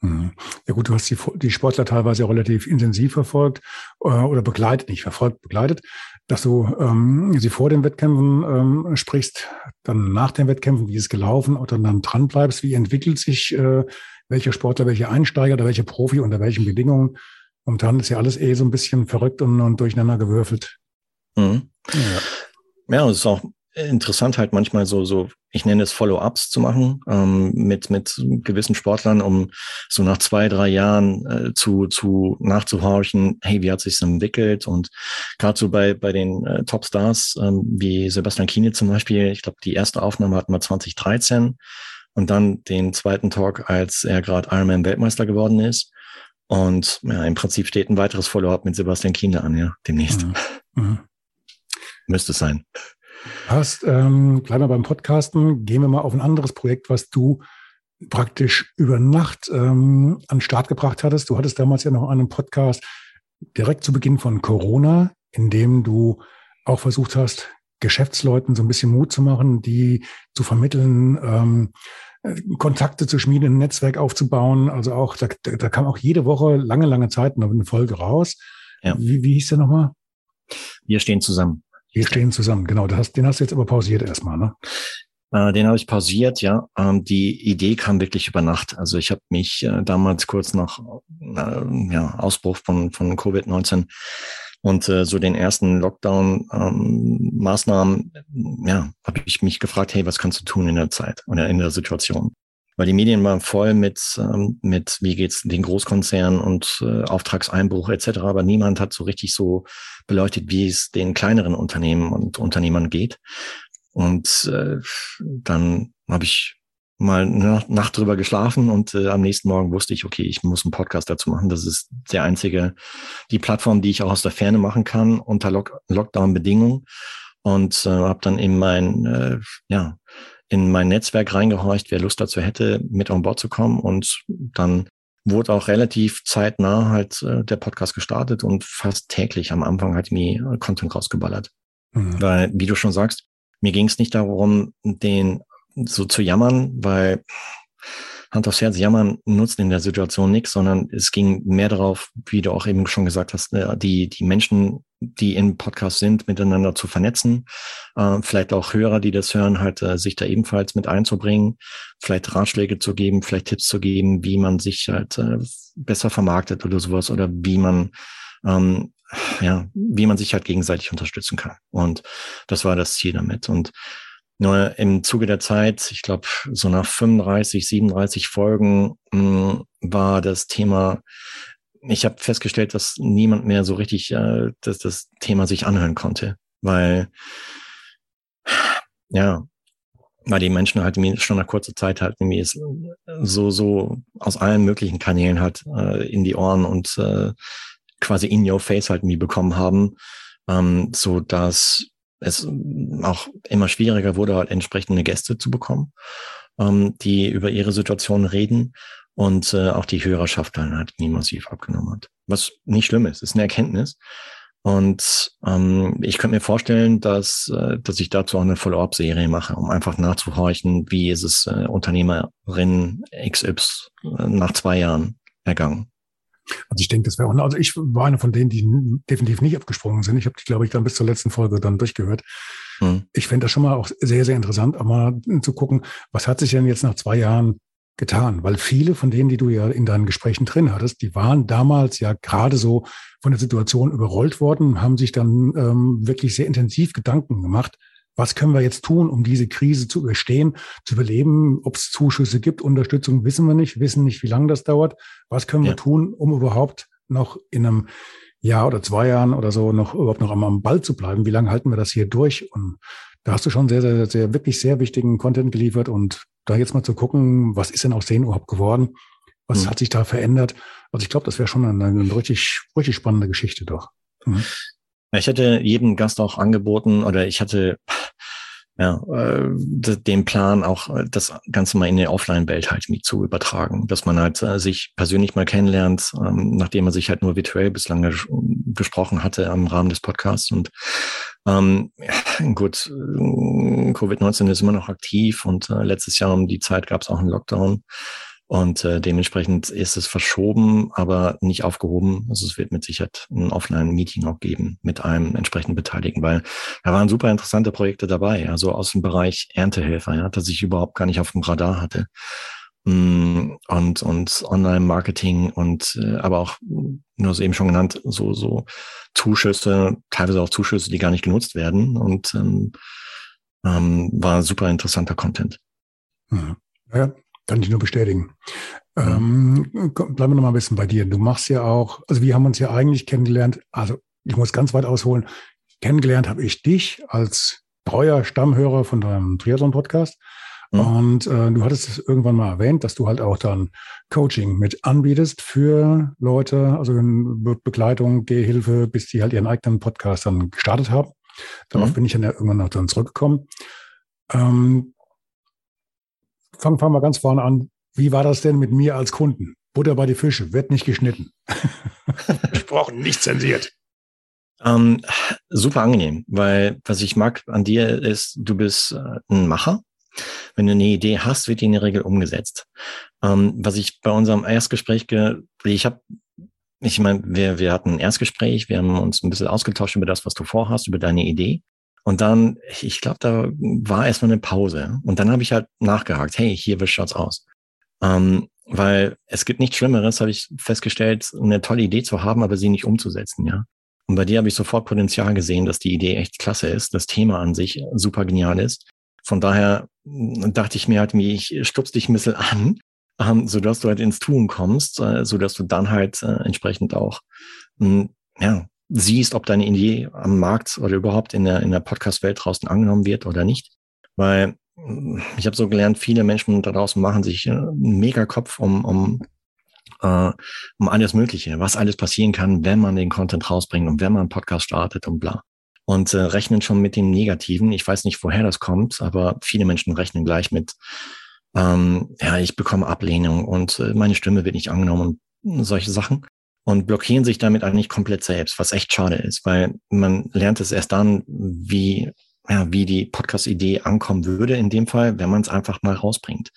Mhm. Ja gut, du hast die, die Sportler teilweise relativ intensiv verfolgt äh, oder begleitet, nicht verfolgt, begleitet, dass du ähm, sie vor den Wettkämpfen ähm, sprichst, dann nach den Wettkämpfen, wie ist es gelaufen oder dann dran bleibst, wie entwickelt sich äh, welcher Sportler, welche Einsteiger oder welche Profi unter welchen Bedingungen Momentan ist ja alles eh so ein bisschen verrückt und, und durcheinander gewürfelt. Mhm. Ja. ja, es ist auch interessant halt manchmal so, so, ich nenne es Follow-ups zu machen ähm, mit mit gewissen Sportlern, um so nach zwei drei Jahren äh, zu zu nachzuhorchen, hey, wie hat sich's entwickelt und gerade so bei bei den äh, Topstars ähm, wie Sebastian Kiene zum Beispiel, ich glaube die erste Aufnahme hatten wir 2013 und dann den zweiten Talk, als er gerade Ironman Weltmeister geworden ist und ja, im Prinzip steht ein weiteres Follow-up mit Sebastian Kienle an, ja, demnächst. Mhm. Mhm. Müsste es sein. Passt. Ähm, bleiben wir beim Podcasten. Gehen wir mal auf ein anderes Projekt, was du praktisch über Nacht ähm, an den Start gebracht hattest. Du hattest damals ja noch einen Podcast direkt zu Beginn von Corona, in dem du auch versucht hast, Geschäftsleuten so ein bisschen Mut zu machen, die zu vermitteln, ähm, Kontakte zu schmieden, ein Netzwerk aufzubauen. Also auch, da, da kam auch jede Woche lange, lange Zeit noch eine Folge raus. Ja. Wie, wie hieß der nochmal? Wir stehen zusammen. Wir stehen zusammen, genau. Das, den hast du jetzt aber pausiert erstmal, ne? Äh, den habe ich pausiert, ja. Ähm, die Idee kam wirklich über Nacht. Also ich habe mich äh, damals kurz nach ja, Ausbruch von, von Covid-19 und äh, so den ersten Lockdown-Maßnahmen, ähm, ja, habe ich mich gefragt, hey, was kannst du tun in der Zeit oder in der Situation? Weil die Medien waren voll mit, ähm, mit wie geht's den Großkonzernen und äh, Auftragseinbruch etc. Aber niemand hat so richtig so beleuchtet, wie es den kleineren Unternehmen und Unternehmern geht. Und äh, dann habe ich mal eine Nacht drüber geschlafen und äh, am nächsten Morgen wusste ich, okay, ich muss einen Podcast dazu machen. Das ist der einzige, die Plattform, die ich auch aus der Ferne machen kann unter Lock Lockdown-Bedingungen und äh, habe dann in mein äh, ja in mein Netzwerk reingehorcht, wer Lust dazu hätte, mit an Bord zu kommen und dann wurde auch relativ zeitnah halt äh, der Podcast gestartet und fast täglich am Anfang hat mir Content rausgeballert. Mhm. Weil, wie du schon sagst, mir ging es nicht darum, den so zu jammern, weil Hand aufs Herz, jammern nutzt in der Situation nichts, sondern es ging mehr darauf, wie du auch eben schon gesagt hast, äh, die, die Menschen, die im Podcast sind, miteinander zu vernetzen, äh, vielleicht auch Hörer, die das hören, halt äh, sich da ebenfalls mit einzubringen, vielleicht Ratschläge zu geben, vielleicht Tipps zu geben, wie man sich halt besser vermarktet oder sowas oder wie man ähm, ja, wie man sich halt gegenseitig unterstützen kann. Und das war das Ziel damit. Und nur im Zuge der Zeit, ich glaube, so nach 35, 37 Folgen mh, hm, war das Thema, ich habe festgestellt, dass niemand mehr so richtig äh, dass das Thema sich anhören konnte, weil ja, weil die Menschen halt schon nach kurzer Zeit halt irgendwie es so so aus allen möglichen Kanälen halt äh, in die Ohren und äh, quasi in your face halt nie bekommen haben, ähm, so dass es auch immer schwieriger wurde, halt entsprechende Gäste zu bekommen. ähm, die über ihre Situation reden und äh, auch die Hörerschaft dann halt nie massiv abgenommen hat. Was nicht schlimm ist, ist eine Erkenntnis. Und ähm, ich könnte mir vorstellen, dass, äh, dass ich dazu auch eine Follow-up-Serie mache, um einfach nachzuhorchen, wie ist es äh, Unternehmerin XY äh, nach zwei Jahren ergangen. Also ich denke, das wäre auch, also ich war einer von denen, die definitiv nicht abgesprungen sind. Ich habe die, glaube ich, dann bis zur letzten Folge dann durchgehört. Hm. Ich fände das schon mal auch sehr, sehr interessant, auch mal zu gucken, was hat sich denn jetzt nach zwei Jahren getan? Weil viele von denen, die du ja in deinen Gesprächen drin hattest, die waren damals ja gerade so von der Situation überrollt worden, haben sich dann ähm, wirklich sehr intensiv Gedanken gemacht, was können wir jetzt tun, um diese Krise zu überstehen, zu überleben? Ob es Zuschüsse gibt, Unterstützung, wissen wir nicht, wissen nicht, wie lange das dauert. Was können ja. wir tun, um überhaupt noch in einem Jahr oder zwei Jahren oder so noch überhaupt noch am, Ball zu bleiben? Wie lange halten wir das hier durch? Und da hast du schon sehr, sehr, sehr, wirklich sehr wichtigen Content geliefert und da jetzt mal zu gucken, was ist denn aus denen überhaupt geworden? Was mhm. hat sich da verändert? Also ich glaube, das wäre schon eine, eine, richtig, richtig spannende Geschichte doch. Mhm. Ich hätte jedem Gast auch angeboten oder ich hatte ja, äh, den Plan auch äh, das Ganze mal in die Offline-Welt halt mit zu übertragen, dass man halt äh, sich persönlich mal kennenlernt, ähm, nachdem man sich halt nur virtuell bislang ges gesprochen hatte im Rahmen des Podcasts und ähm, gut, äh, Covid-19 ist immer noch aktiv und äh, letztes Jahr um die Zeit gab es auch einen Lockdown. Und äh, dementsprechend ist es verschoben, aber nicht aufgehoben. Also es wird mit Sicherheit ein Offline-Meeting auch geben mit einem entsprechenden Beteiligten, weil da waren super interessante Projekte dabei, also aus dem Bereich Erntehelfer, ja, das ich überhaupt gar nicht auf dem Radar hatte. Mm, und, und Online-Marketing und äh, aber auch, du hast eben schon genannt, so, so Zuschüsse, teilweise auch Zuschüsse, die gar nicht genutzt werden. Und ähm, ähm, war super interessanter Content. Mhm. Ja, kann ich nur bestätigen. Ähm, bleiben wir noch mal ein bisschen bei dir. Du machst ja auch, also wir haben uns ja eigentlich kennengelernt, also ich muss ganz weit ausholen. Kennengelernt habe ich dich als treuer Stammhörer von deinem Triathlon-Podcast. Mhm. Und äh, du hattest es irgendwann mal erwähnt, dass du halt auch dann Coaching mit anbietest für Leute, also Be Begleitung, Gehhilfe, bis die halt ihren eigenen Podcast dann gestartet haben. Darauf mhm. bin ich dann ja irgendwann noch dann zurückgekommen. Ähm, fangen fang wir ganz vorne an. Wie war das denn mit mir als Kunden? Butter bei die Fische, wird nicht geschnitten. *laughs* Gesprochen, nicht zensiert. Ähm, super angenehm, weil was ich mag an dir ist, du bist äh, ein Macher. Wenn du eine Idee hast, wird die in der Regel umgesetzt. Ähm, was ich bei unserem Erstgespräch, ich habe, ich meine, wir, wir hatten ein Erstgespräch, wir haben uns ein bisschen ausgetauscht über das, was du vorhast, über deine Idee. Und dann, ich glaube, da war erstmal eine Pause. Und dann habe ich halt nachgehakt, hey, hier, wie schaut's aus? Ähm, weil es gibt nichts Schlimmeres, habe ich festgestellt, eine tolle Idee zu haben, aber sie nicht umzusetzen, ja. Und bei dir habe ich sofort Potenzial gesehen, dass die Idee echt klasse ist, das Thema an sich super genial ist. Von daher hm, dachte ich mir halt, ich stupst dich ein bisschen *laughs* an, ähm, so dass du halt ins Tun kommst, äh, so dass du dann halt äh, entsprechend auch, hm, ja, siehst, ob deine Idee am Markt oder überhaupt in der, in der Podcast-Welt draußen angenommen wird oder nicht. Weil hm, ich habe so gelernt, viele Menschen da draußen machen sich äh, einen mega Kopf um, um, äh, um alles Mögliche, was alles passieren kann, wenn man den Content rausbringt und wenn man einen Podcast startet und bla. Und äh, rechnen schon mit dem Negativen. Ich weiß nicht, woher das kommt, aber viele Menschen rechnen gleich mit, ähm, ja, ich bekomme Ablehnung und äh, meine Stimme wird nicht angenommen und solche Sachen und blockieren sich damit eigentlich komplett selbst, was echt schade ist, weil man lernt es erst dann, wie, ja, wie die Podcast-Idee ankommen würde in dem Fall, wenn man es einfach mal rausbringt.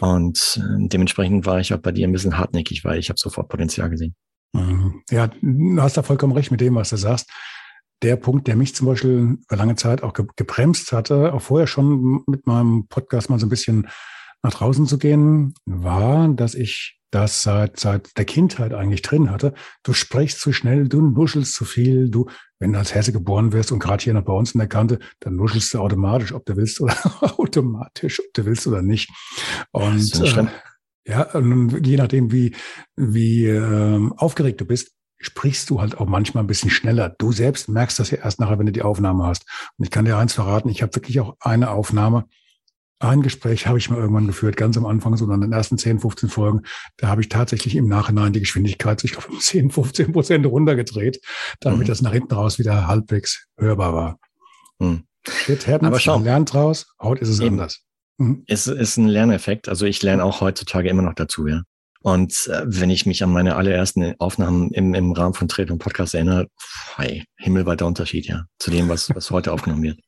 Und äh, dementsprechend war ich auch bei dir ein bisschen hartnäckig, weil ich habe sofort Potenzial gesehen. Mhm. Ja, du hast da vollkommen recht mit dem, was du sagst. Der Punkt, der mich zum Beispiel über lange Zeit auch gebremst hatte, auch vorher schon mit meinem Podcast mal so ein bisschen nach draußen zu gehen, war, dass ich das seit, seit der Kindheit eigentlich drin hatte. Du sprichst zu schnell, du nuschelst zu viel, du, wenn du als Hesse geboren wirst und gerade hier noch bei uns in der Kante, dann nuschelst du automatisch, ob du willst oder *laughs* automatisch, ob du willst oder nicht. Und äh, ja, und je nachdem, wie, wie äh, aufgeregt du bist, sprichst du halt auch manchmal ein bisschen schneller. Du selbst merkst das ja erst nachher, wenn du die Aufnahme hast. Und ich kann dir eins verraten, ich habe wirklich auch eine Aufnahme, ein Gespräch habe ich mal irgendwann geführt, ganz am Anfang, so in den ersten 10, 15 Folgen. Da habe ich tatsächlich im Nachhinein die Geschwindigkeit, ich glaube, um 10, 15 Prozent runtergedreht, damit mhm. das nach hinten raus wieder halbwegs hörbar war. Mhm. Shit happens, Aber schau. man lernt draus, heute ist es Eben. anders. Mhm. Es ist ein Lerneffekt. Also ich lerne auch heutzutage immer noch dazu, ja. Und äh, wenn ich mich an meine allerersten Aufnahmen im, im Rahmen von Trade und Podcast erinnere, hey, himmelweiter Unterschied, ja, zu dem, was, was heute aufgenommen wird.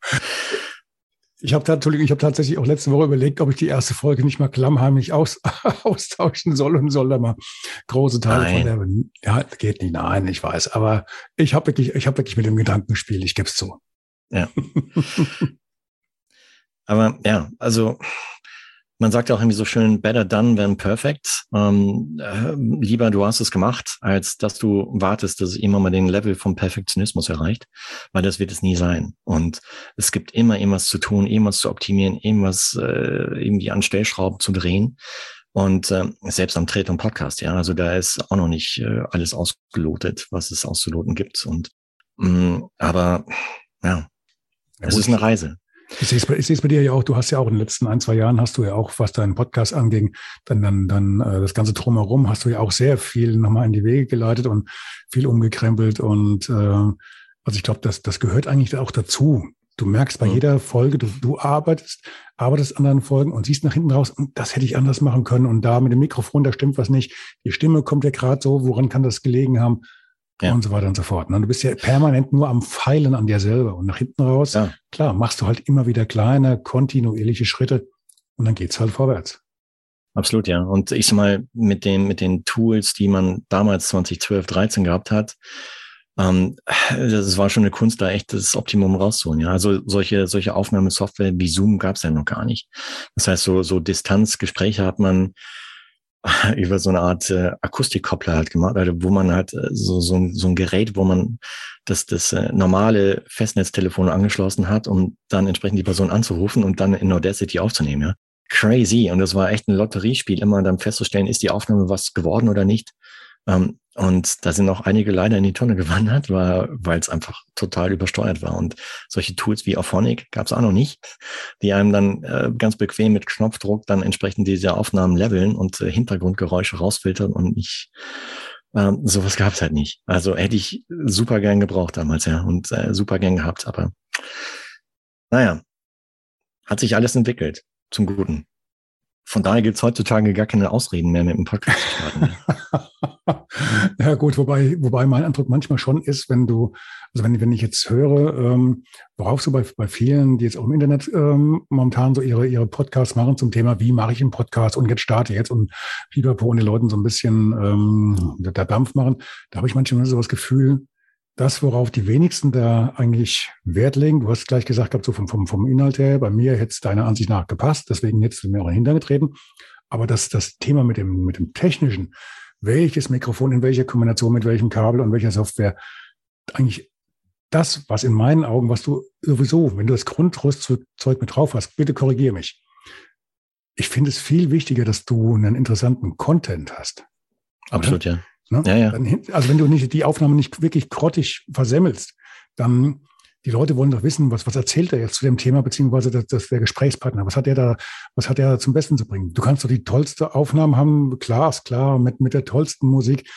Ich habe ich habe tatsächlich auch letzte Woche überlegt, ob ich die erste Folge nicht mal klammheimlich aus, *laughs* austauschen soll und soll da mal große Teile nein. von der. Ja, geht nicht. Nein, ich weiß. Aber ich habe wirklich, ich habe wirklich mit dem Gedanken gespielt. Ich gebe es zu. Ja. *laughs* Aber ja, also man sagt ja auch irgendwie so schön, better done than perfect. Ähm, äh, lieber du hast es gemacht, als dass du wartest, dass es immer mal den Level vom Perfektionismus erreicht, weil das wird es nie sein. Und es gibt immer irgendwas zu tun, irgendwas zu optimieren, irgendwas äh, irgendwie an Stellschrauben zu drehen. Und äh, selbst am Trade und Podcast, ja, also da ist auch noch nicht äh, alles ausgelotet, was es auszuloten gibt. Und mh, mm, aber ja, ja es ist eine Reise. Ich sehe es bei, ich sehe es bei dir ja auch. Du hast ja auch in den letzten ein, zwei Jahren hast du ja auch, was deinen Podcast anging, dann, dann, dann äh, das ganze Drumherum hast du ja auch sehr viel nochmal in die Wege geleitet und viel umgekrempelt. Und äh, also ich glaube, das, das gehört eigentlich auch dazu. Du merkst bei mhm. jeder Folge, du, du arbeitest, arbeitest an deinen Folgen und siehst nach hinten raus, das hätte ich anders machen können. Und da mit dem Mikrofon, da stimmt was nicht. Die Stimme kommt ja gerade so, woran kann das gelegen haben? Ja. und so weiter und so fort. Und ne? du bist ja permanent nur am Feilen an dir selber und nach hinten raus, ja. klar, machst du halt immer wieder kleine, kontinuierliche Schritte und dann geht's halt vorwärts. Absolut, ja. Und ich sag mal, mit den, mit den Tools, die man damals 2012, 13 gehabt hat, ähm, das war schon eine Kunst, da echt das Optimum rauszuholen. Ja, also solche, solche Aufnahmesoftware wie Zoom gab's ja noch gar nicht. Das heißt, so, so Distanzgespräche hat man *laughs* über so eine Art äh, Akustikkoppler halt gemacht, also wo man halt äh, so, so, ein, so ein Gerät, wo man das, das äh, normale Festnetztelefon angeschlossen hat, um dann entsprechend die Person anzurufen und dann in Audacity aufzunehmen, ja. Crazy. Und das war echt ein Lotteriespiel, immer dann festzustellen, ist die Aufnahme was geworden oder nicht. Ähm, und da sind auch einige leider in die Tonne gewandert, weil es einfach total übersteuert war. Und solche Tools wie Auphonic gab es auch noch nicht, die einem dann äh, ganz bequem mit Knopfdruck dann entsprechend diese Aufnahmen leveln und äh, Hintergrundgeräusche rausfiltern und nicht ähm, sowas gab es halt nicht. Also hätte ich super gern gebraucht damals, ja, und äh, super gern gehabt, aber naja, hat sich alles entwickelt zum Guten. Von daher gibt es heutzutage gar keine Ausreden mehr mit dem Podcast starten. *laughs* ja gut, wobei, wobei mein Eindruck manchmal schon ist, wenn du, also wenn, wenn ich jetzt höre, ähm, worauf so bei, bei vielen, die jetzt auch im Internet ähm, momentan so ihre, ihre Podcasts machen zum Thema, wie mache ich einen Podcast und jetzt starte jetzt und Pipapo und den Leuten so ein bisschen ähm, der Dampf machen, da habe ich manchmal so das Gefühl, das, worauf die wenigsten da eigentlich Wert legen, du hast gleich gesagt gehabt, so vom, vom, vom Inhalt her, bei mir hätte es deiner Ansicht nach gepasst, deswegen jetzt mir auch hintergetreten. Aber das, das Thema mit dem, mit dem Technischen, welches Mikrofon in welcher Kombination mit welchem Kabel und welcher Software, eigentlich das, was in meinen Augen, was du sowieso, wenn du das Grundrüstzeug mit drauf hast, bitte korrigiere mich. Ich finde es viel wichtiger, dass du einen interessanten Content hast. Absolut, oder? ja. Ne? Ja, ja. Dann, also wenn du nicht die Aufnahme nicht wirklich grottig versemmelst, dann die Leute wollen doch wissen, was, was erzählt er jetzt zu dem Thema, beziehungsweise das, das der Gesprächspartner, was hat er da, was hat er zum Besten zu bringen? Du kannst doch die tollste Aufnahme haben, klar, ist klar, mit, mit der tollsten Musik,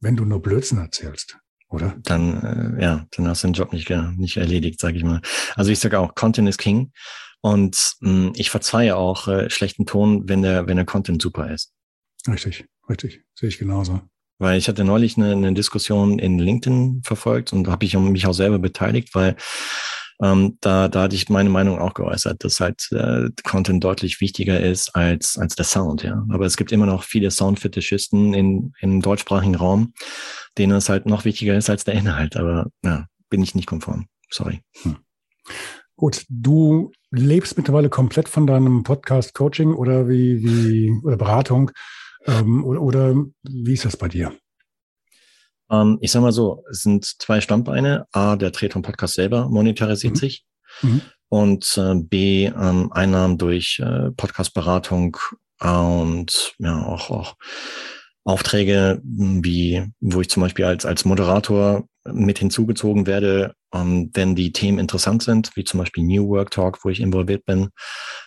wenn du nur Blödsinn erzählst, oder? Dann, äh, ja, dann hast du den Job nicht, nicht erledigt, sage ich mal. Also ich sage auch, Content is King. Und mh, hm, ich verzeihe auch äh, schlechten Ton, wenn der, wenn der Content super ist. Richtig, richtig, sehe ich genauso. Weil ich hatte neulich eine, eine Diskussion in LinkedIn verfolgt und habe ich mich auch selber beteiligt, weil ähm, da, da hatte ich meine Meinung auch geäußert, dass halt äh, Content deutlich wichtiger ist als, als der Sound, ja. Aber es gibt immer noch viele Soundfetischisten in, im deutschsprachigen Raum, denen es halt noch wichtiger ist als der Inhalt. Aber ja, bin ich nicht konform. Sorry. Hm. Gut, du lebst mittlerweile komplett von deinem Podcast Coaching oder wie, wie oder Beratung. Ähm, oder, oder wie ist das bei dir? Ähm, ich sage mal so, es sind zwei Standbeine. A, der Treton Podcast selber monetarisiert mhm. sich. Mhm. Und äh, B, ähm, Einnahmen durch äh, Podcastberatung und ja auch, auch Aufträge, wie wo ich zum Beispiel als, als Moderator mit hinzugezogen werde, ähm, wenn die Themen interessant sind, wie zum Beispiel New Work Talk, wo ich involviert bin,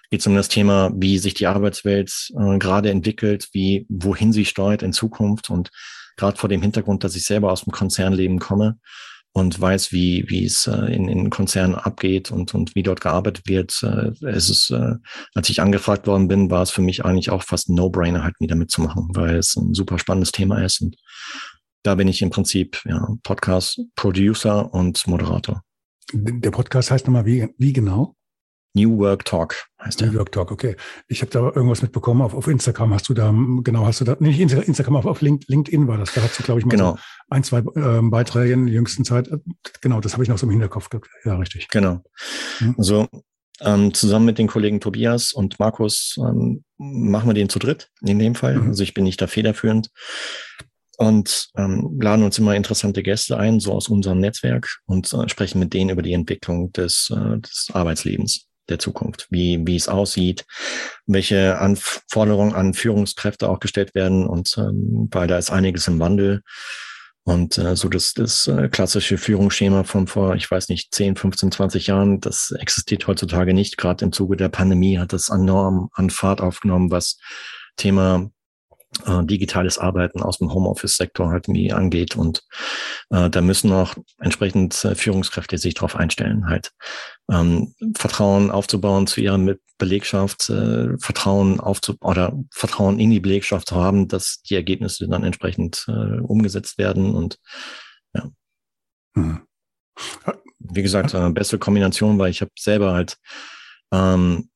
geht es um das Thema, wie sich die Arbeitswelt äh, gerade entwickelt, wie wohin sie steuert in Zukunft und gerade vor dem Hintergrund, dass ich selber aus dem Konzernleben komme, und weiß, wie, wie es äh, in, in Konzernen abgeht und, und wie dort gearbeitet wird. Äh, es ist, äh, als ich angefragt worden bin, war es für mich eigentlich auch fast ein No-Brainer, halt wieder mitzumachen, weil es ein super spannendes Thema ist. Und da bin ich im Prinzip ja, Podcast-Producer und Moderator. Der Podcast heißt nochmal wie, wie genau? New Work Talk heißt der. New Work Talk, okay. Ich habe da irgendwas mitbekommen. Auf, auf Instagram hast du da, genau, hast du da, nicht Instagram, auf, auf LinkedIn war das. Da hast du, glaube ich, mal genau. so ein, zwei äh, Beiträge in der jüngsten Zeit. Genau, das habe ich noch so im Hinterkopf. Ja, richtig. Genau. Hm. Also ähm, zusammen mit den Kollegen Tobias und Markus ähm, machen wir den zu dritt in dem Fall. Mhm. Also ich bin nicht da federführend und ähm, laden uns immer interessante Gäste ein, so aus unserem Netzwerk und äh, sprechen mit denen über die Entwicklung des, äh, des Arbeitslebens der Zukunft, wie, wie es aussieht, welche Anforderungen an Führungskräfte auch gestellt werden und ähm, weil da ist einiges im Wandel. Und äh, so das, das äh, klassische Führungsschema von vor, ich weiß nicht, 10, 15, 20 Jahren, das existiert heutzutage nicht. Gerade im Zuge der Pandemie hat das enorm an Fahrt aufgenommen, was Thema äh, digitales Arbeiten aus dem Homeoffice-Sektor halt irgendwie angeht. Und äh, da müssen auch entsprechend äh, Führungskräfte sich darauf einstellen, halt ähm, Vertrauen aufzubauen zu ihrer Belegschaft, äh, Vertrauen aufzu oder Vertrauen in die Belegschaft zu haben, dass die Ergebnisse dann entsprechend äh, umgesetzt werden und ja. Hm. Wie gesagt, äh, beste Kombination, weil ich habe selber halt ähm,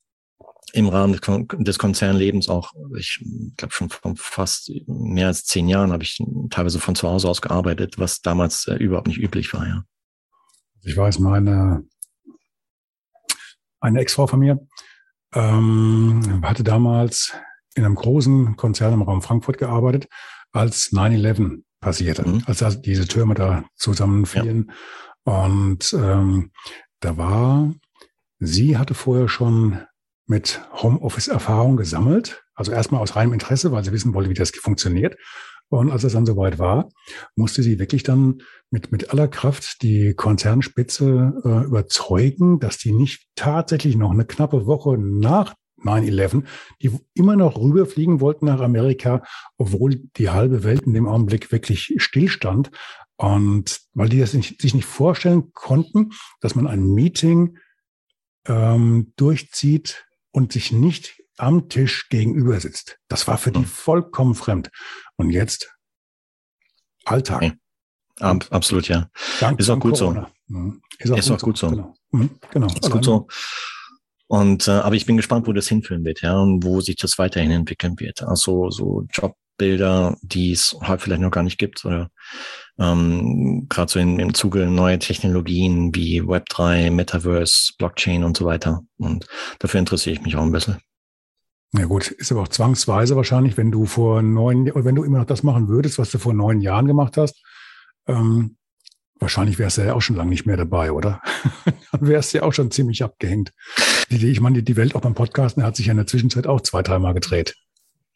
im Rahmen des, Kon des Konzernlebens auch, ich glaube schon vor fast mehr als zehn Jahren habe ich teilweise von zu Hause aus gearbeitet, was damals äh, überhaupt nicht üblich war, ja. Ich weiß, meine eine Ex-Frau von mir ähm, hatte damals in einem großen Konzern im Raum Frankfurt gearbeitet, als 9-11 passierte, mhm. als diese Türme da zusammenfielen. Ja. Und ähm, da war, sie hatte vorher schon mit Homeoffice-Erfahrung gesammelt. Also erstmal aus reinem Interesse, weil sie wissen wollte, wie das funktioniert. Und als es dann soweit war, musste sie wirklich dann mit, mit aller Kraft die Konzernspitze äh, überzeugen, dass die nicht tatsächlich noch eine knappe Woche nach 9-11, die immer noch rüberfliegen wollten nach Amerika, obwohl die halbe Welt in dem Augenblick wirklich stillstand. Und weil die das nicht, sich nicht vorstellen konnten, dass man ein Meeting ähm, durchzieht und sich nicht am Tisch gegenüber sitzt. Das war für die hm. vollkommen fremd. Und jetzt Alltag. Okay. Ab, absolut, ja. Dank ist auch gut Corona. so. Mhm. Ist auch, ist gut, auch gut so. Genau. Mhm. genau. Ist gut so. Und äh, aber ich bin gespannt, wo das hinführen wird, ja, und wo sich das weiterhin entwickeln wird. Also so Jobbilder, die es heute vielleicht noch gar nicht gibt, oder ähm, gerade so in, im Zuge neuer Technologien wie Web3, Metaverse, Blockchain und so weiter. Und dafür interessiere ich mich auch ein bisschen. Ja gut, ist aber auch zwangsweise wahrscheinlich, wenn du vor neun, wenn du immer noch das machen würdest, was du vor neun Jahren gemacht hast, ähm, wahrscheinlich wärst du ja auch schon lange nicht mehr dabei, oder? *laughs* Dann wärst du ja auch schon ziemlich abgehängt. Die, ich meine, die Welt auch beim Podcasten hat sich ja in der Zwischenzeit auch zwei, dreimal gedreht.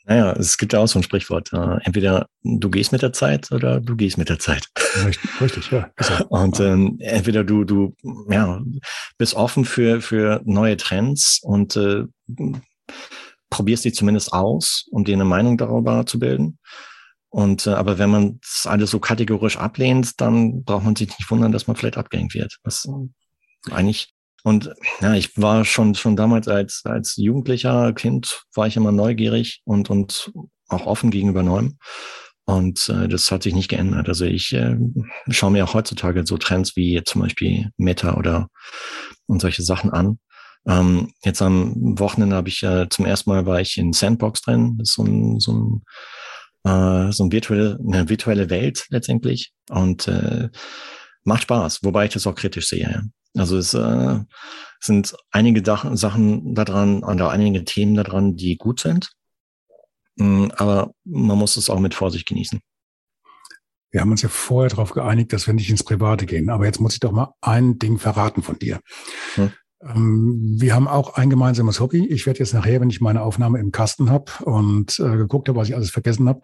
Naja, es gibt ja auch so ein Sprichwort. Äh, entweder du gehst mit der Zeit oder du gehst mit der Zeit. Richtig, richtig ja. *laughs* Und ähm, entweder du, du ja, bist offen für, für neue Trends und äh, probierst die zumindest aus, um dir eine Meinung darüber zu bilden. Und äh, aber wenn man das alles so kategorisch ablehnt, dann braucht man sich nicht wundern, dass man vielleicht abgehängt wird. Was eigentlich und ja, ich war schon schon damals als als Jugendlicher Kind war ich immer neugierig und und auch offen gegenüber Neuem. Und äh, das hat sich nicht geändert. Also ich äh, schaue mir auch heutzutage so Trends wie zum Beispiel Meta oder und solche Sachen an. Ähm, jetzt am Wochenende habe ich äh, zum ersten Mal war ich in Sandbox drin. Das ist so ein, so ein, äh, so ein virtuelle, eine virtuelle Welt letztendlich. Und äh, macht Spaß, wobei ich das auch kritisch sehe. Ja. Also es äh, sind einige Sachen daran oder einige Themen daran, die gut sind. Mm, aber man muss es auch mit Vorsicht genießen. Wir haben uns ja vorher darauf geeinigt, dass wir nicht ins Private gehen. Aber jetzt muss ich doch mal ein Ding verraten von dir. Hm. Ähm, wir haben auch ein gemeinsames Hobby. Ich werde jetzt nachher, wenn ich meine Aufnahme im Kasten habe und äh, geguckt habe, was ich alles vergessen habe,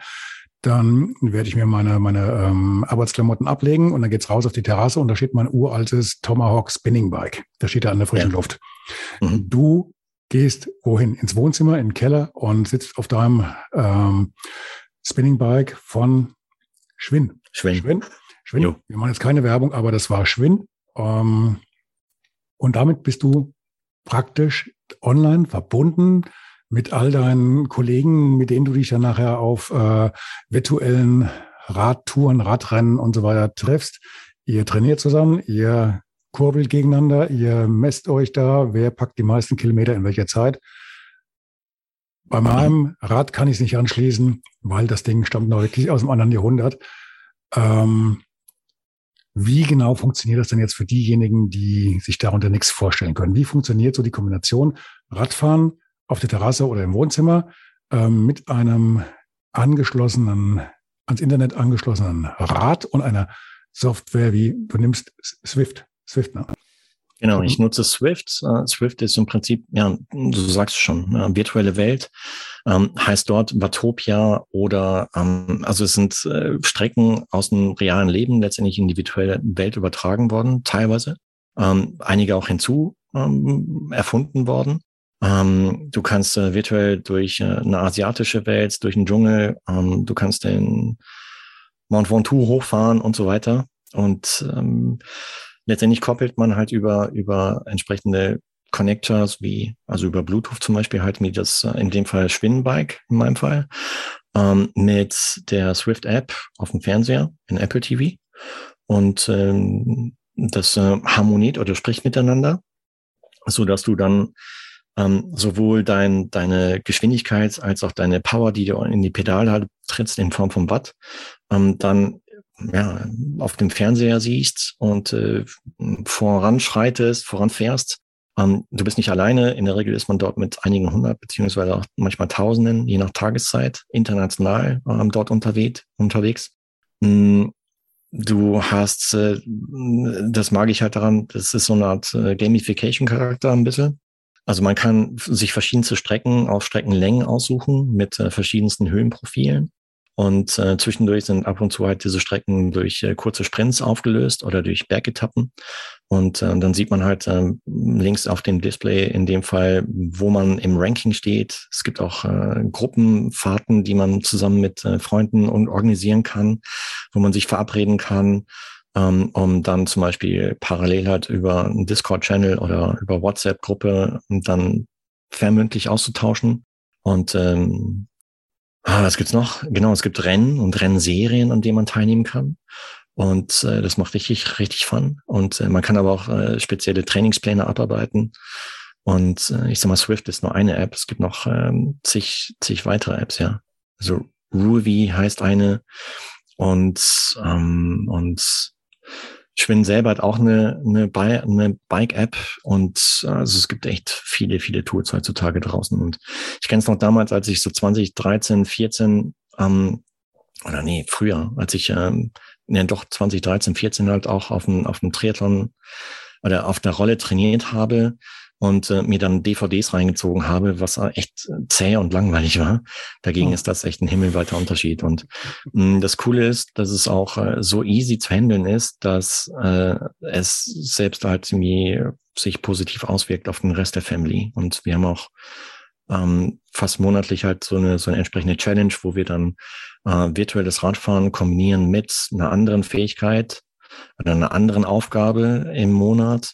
dann werde ich mir meine, meine ähm, Arbeitsklamotten ablegen und dann geht's raus auf die Terrasse und da steht mein uraltes Tomahawk Spinning Bike. Da steht er an der frischen ja. Luft. Mhm. Du gehst wohin? Ins Wohnzimmer, in den Keller und sitzt auf deinem ähm, Spinning Bike von Schwinn. Schwinn. Schwinn. Schwinn. Jo. Wir machen jetzt keine Werbung, aber das war Schwinn. Ähm, und damit bist du praktisch online verbunden mit all deinen Kollegen, mit denen du dich dann nachher auf äh, virtuellen Radtouren, Radrennen und so weiter triffst. Ihr trainiert zusammen, ihr kurbelt gegeneinander, ihr messt euch da, wer packt die meisten Kilometer in welcher Zeit. Bei meinem Rad kann ich es nicht anschließen, weil das Ding stammt noch wirklich aus dem anderen Jahrhundert. Ähm, wie genau funktioniert das denn jetzt für diejenigen, die sich darunter nichts vorstellen können? Wie funktioniert so die Kombination Radfahren auf der Terrasse oder im Wohnzimmer ähm, mit einem angeschlossenen, ans Internet angeschlossenen Rad und einer Software wie, du nimmst Swift, Swift, ne? Genau, ich nutze Swift. Uh, Swift ist im Prinzip, ja, du sagst schon, uh, virtuelle Welt. Ähm, heißt dort Watopia oder, ähm, also es sind äh, Strecken aus dem realen Leben letztendlich in die virtuelle Welt übertragen worden, teilweise. Ähm, einige auch hinzu ähm, erfunden worden. Ähm, du kannst äh, virtuell durch äh, eine asiatische Welt, durch den Dschungel, ähm, du kannst den Mount Ventoux hochfahren und so weiter. Und ähm, letztendlich koppelt man halt über, über entsprechende Connectors wie, also über Bluetooth zum Beispiel halt wie das, äh, in dem Fall Schwinnbike in meinem Fall, ähm, mit der Swift App auf dem Fernseher in Apple TV. Und ähm, das äh, harmoniert oder spricht miteinander, so dass du dann ähm, sowohl dein, deine Geschwindigkeit als auch deine Power, die du in die Pedale halt trittst in Form von Watt, ähm, dann ja, auf dem Fernseher siehst und äh, voranschreitest, voranfährst. Ähm, du bist nicht alleine. In der Regel ist man dort mit einigen hundert beziehungsweise auch manchmal Tausenden, je nach Tageszeit, international ähm, dort unterwegs. unterwegs. Mm, du hast, äh, das mag ich halt daran, das ist so eine Art äh, Gamification-Charakter ein bisschen. Also man kann sich verschiedenste Strecken auf Streckenlängen aussuchen mit äh, verschiedensten Höhenprofilen. Und äh, zwischendurch sind ab und zu halt diese Strecken durch äh, kurze Sprints aufgelöst oder durch Bergetappen. Und äh, dann sieht man halt äh, links auf dem Display in dem Fall, wo man im Ranking steht. Es gibt auch äh, Gruppenfahrten, die man zusammen mit äh, Freunden und organisieren kann, wo man sich verabreden kann, ähm, um dann zum Beispiel parallel halt über einen Discord-Channel oder über WhatsApp-Gruppe dann vermündlich auszutauschen. Und ähm, Ah, was gibt's noch? Genau, es gibt Rennen und Rennserien, an denen man teilnehmen kann. Und äh, das macht richtig, richtig Fun. Und äh, man kann aber auch äh, spezielle Trainingspläne abarbeiten. Und äh, ich sag mal, Swift ist nur eine App. Es gibt noch ähm, zig, zig weitere Apps, ja. Also Ruby heißt eine. Und, ähm, und Schwinn selber hat auch eine, eine, Bi eine Bike-App und also es gibt echt viele, viele Tools heutzutage draußen. Und ich kenne es noch damals, als ich so 2013, 14, ähm, oder nee, früher, als ich, ähm, nee, doch 2013, 14 halt auch auf dem, auf dem Triathlon oder auf der Rolle trainiert habe, und äh, mir dann DVDs reingezogen habe, was echt zäh und langweilig war. Dagegen oh. ist das echt ein himmelweiter Unterschied. Und mh, mm, das Coole ist, dass es auch äh, so easy zu handeln ist, dass äh, es selbst halt irgendwie sich positiv auswirkt auf den Rest der Family. Und wir haben auch ähm, fast monatlich halt so eine, so eine entsprechende Challenge, wo wir dann äh, virtuelles Radfahren kombinieren mit einer anderen Fähigkeit oder einer anderen Aufgabe im Monat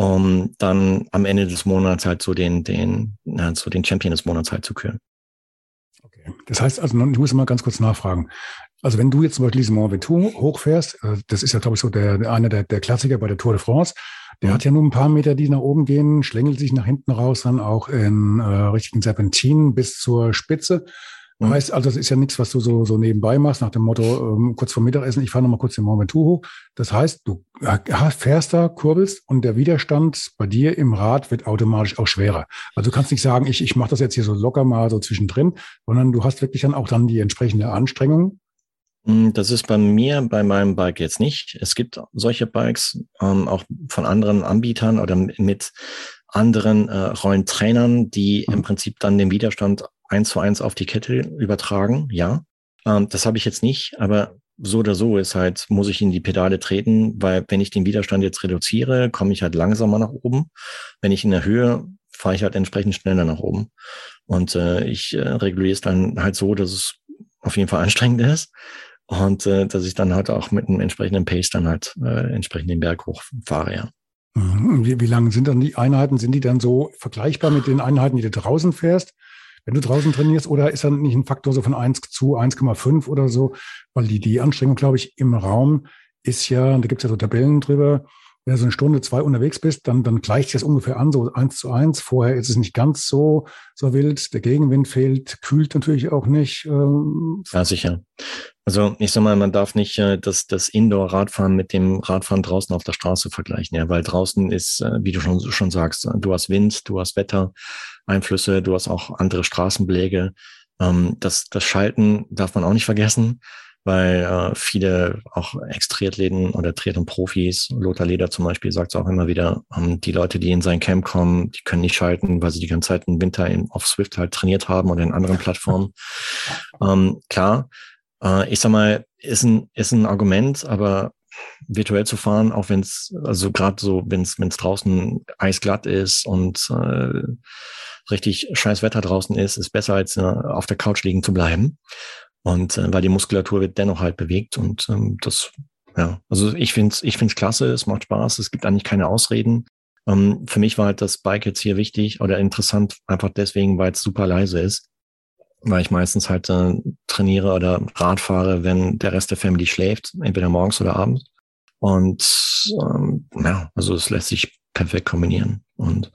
um dann am Ende des Monats halt so den, den, ja, so den Champion des Monats halt zu küren. Okay. Das heißt also, ich muss mal ganz kurz nachfragen. Also wenn du jetzt zum Beispiel diesen Mont Ventoux hochfährst, äh, das ist ja, glaube ich, so der, einer der, der Klassiker bei der Tour de France, der mhm. hat ja nur ein paar Meter, die nach oben gehen, schlängelt sich nach hinten raus, dann auch in äh, richtigen Serpentinen bis zur Spitze. Mhm. Heißt also, das ist ja nichts, was du so, so nebenbei machst, nach dem Motto, ähm, kurz vor Mittagessen, ich fahre nochmal kurz den Mont Ventoux hoch. Das heißt, du fährst da, kurbelst und der Widerstand bei dir im Rad wird automatisch auch schwerer. Also du kannst nicht sagen, ich, ich mache das jetzt hier so locker mal so zwischendrin, sondern du hast wirklich dann auch dann die entsprechende Anstrengung. Mm, das ist bei mir, bei meinem Bike jetzt nicht. Es gibt solche Bikes ähm, auch von anderen Anbietern oder mit anderen äh, Rollentrainern, die mhm. im Prinzip dann den Widerstand eins zu eins auf die Kette übertragen, ja. Ähm, das habe ich jetzt nicht, aber so oder so ist halt, muss ich in die Pedale treten, weil wenn ich den Widerstand jetzt reduziere, komme ich halt langsamer nach oben. Wenn ich in der Höhe, fahre ich halt entsprechend schneller nach oben. Und äh, ich äh, reguliere es dann halt so, dass es auf jeden Fall *laughs* anstrengend ist. und äh, dass ich dann halt auch mit einem entsprechenden Pace dann halt äh, entsprechend den Berg hochfahre, ja. Mhm. Wie, wie lang sind dann die Einheiten? Sind die dann so vergleichbar mit den Einheiten, die du draußen fährst? wenn du draußen trainierst, oder ist dann nicht ein Faktor so von 1 zu 1,5 oder so? Weil die, die Anstrengung, glaube ich, im Raum ist ja, da gibt es ja so Tabellen drüber, wenn du so eine Stunde, zwei unterwegs bist, dann, dann gleicht sich das ungefähr an, so eins zu eins. Vorher ist es nicht ganz so, so wild. Der Gegenwind fehlt, kühlt natürlich auch nicht. Ähm. Ja, sicher. Also ich sag mal, man darf nicht äh, das, das Indoor-Radfahren mit dem Radfahren draußen auf der Straße vergleichen, ja, weil draußen ist, äh, wie du schon, schon sagst, du hast Wind, du hast Wettereinflüsse, du hast auch andere Straßenbeläge. Ähm, das, das Schalten darf man auch nicht vergessen weil äh, viele auch Ex-Triathleten oder Triathlon-Profis, Lothar Leder zum Beispiel, sagt es auch immer wieder, ähm, die Leute, die in sein Camp kommen, die können nicht schalten, weil sie die ganze Zeit im Winter in, auf Swift halt trainiert haben oder in anderen Plattformen. *laughs* ähm, klar, äh, ich sag mal, ist ein, ist ein Argument, aber virtuell zu fahren, auch wenn es, also gerade so, wenn es draußen eisglatt ist und äh, richtig scheiß Wetter draußen ist, ist besser als äh, auf der Couch liegen zu bleiben. Und äh, weil die Muskulatur wird dennoch halt bewegt und ähm, das, ja, also ich finde es ich find's klasse, es macht Spaß, es gibt eigentlich keine Ausreden. Ähm, für mich war halt das Bike jetzt hier wichtig oder interessant, einfach deswegen, weil es super leise ist. Weil ich meistens halt äh, trainiere oder Rad fahre, wenn der Rest der Family schläft, entweder morgens oder abends. Und ähm, ja, also es lässt sich perfekt kombinieren. Und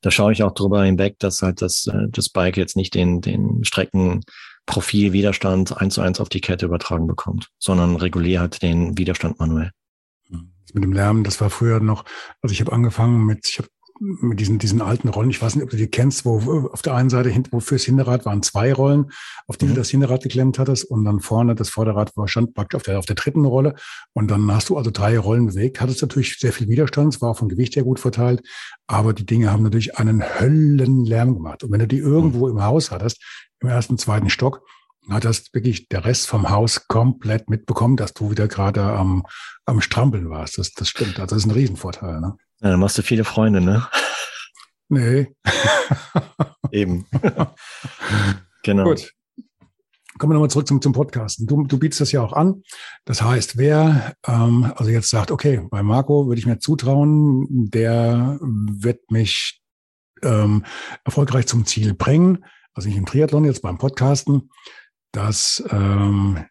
da schaue ich auch drüber hinweg, dass halt das, äh, das Bike jetzt nicht den, den Strecken Profil Widerstand eins zu eins auf die Kette übertragen bekommt, sondern regulär hat den Widerstand manuell. Mit dem Lärm, das war früher noch, also ich habe angefangen mit, ich habe mit diesen, diesen alten Rollen, ich weiß nicht, ob du die kennst, wo auf der einen Seite wo fürs Hinterrad waren zwei Rollen, auf die mhm. du das Hinterrad geklemmt hattest und dann vorne das Vorderrad war stand praktisch auf der, auf der dritten Rolle und dann hast du also drei Rollen bewegt, hattest natürlich sehr viel Widerstand, es war vom Gewicht her gut verteilt, aber die Dinge haben natürlich einen Höllenlärm gemacht und wenn du die irgendwo im Haus hattest, im ersten, zweiten Stock, hat das wirklich der Rest vom Haus komplett mitbekommen, dass du wieder gerade am, am Strampeln warst. Das, das stimmt. Also das ist ein Riesenvorteil. Ne? Ja, dann machst du viele Freunde, ne? Nee. *laughs* Eben. *laughs* genau. Gut. Kommen wir nochmal zurück zum, zum Podcasten. Du, du bietest das ja auch an. Das heißt, wer ähm, also jetzt sagt, okay, bei Marco würde ich mir zutrauen, der wird mich ähm, erfolgreich zum Ziel bringen also nicht im Triathlon, jetzt beim Podcasten, dass ähm,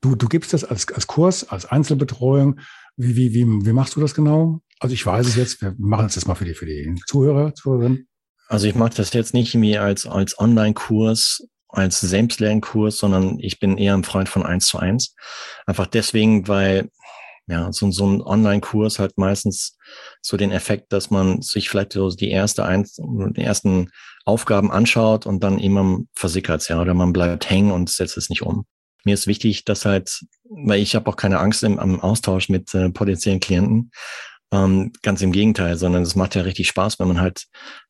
du, du gibst das als, als Kurs, als Einzelbetreuung. Wie, wie, wie, wie machst du das genau? Also ich weiß es jetzt, wir machen es jetzt mal für die, für die Zuhörer, Zuhörerinnen. Also ich mache das jetzt nicht irgendwie als, als Online-Kurs, als Selbstlernkurs, sondern ich bin eher ein Freund von eins zu eins. Einfach deswegen, weil ja, so, so ein Online-Kurs hat meistens so den Effekt, dass man sich vielleicht so die erste eins, die ersten Aufgaben anschaut und dann immer versickert, ja, oder man bleibt hängen und setzt es nicht um. Mir ist wichtig, dass halt, weil ich habe auch keine Angst im, am Austausch mit äh, potenziellen Klienten, ähm, ganz im Gegenteil, sondern es macht ja richtig Spaß, wenn man halt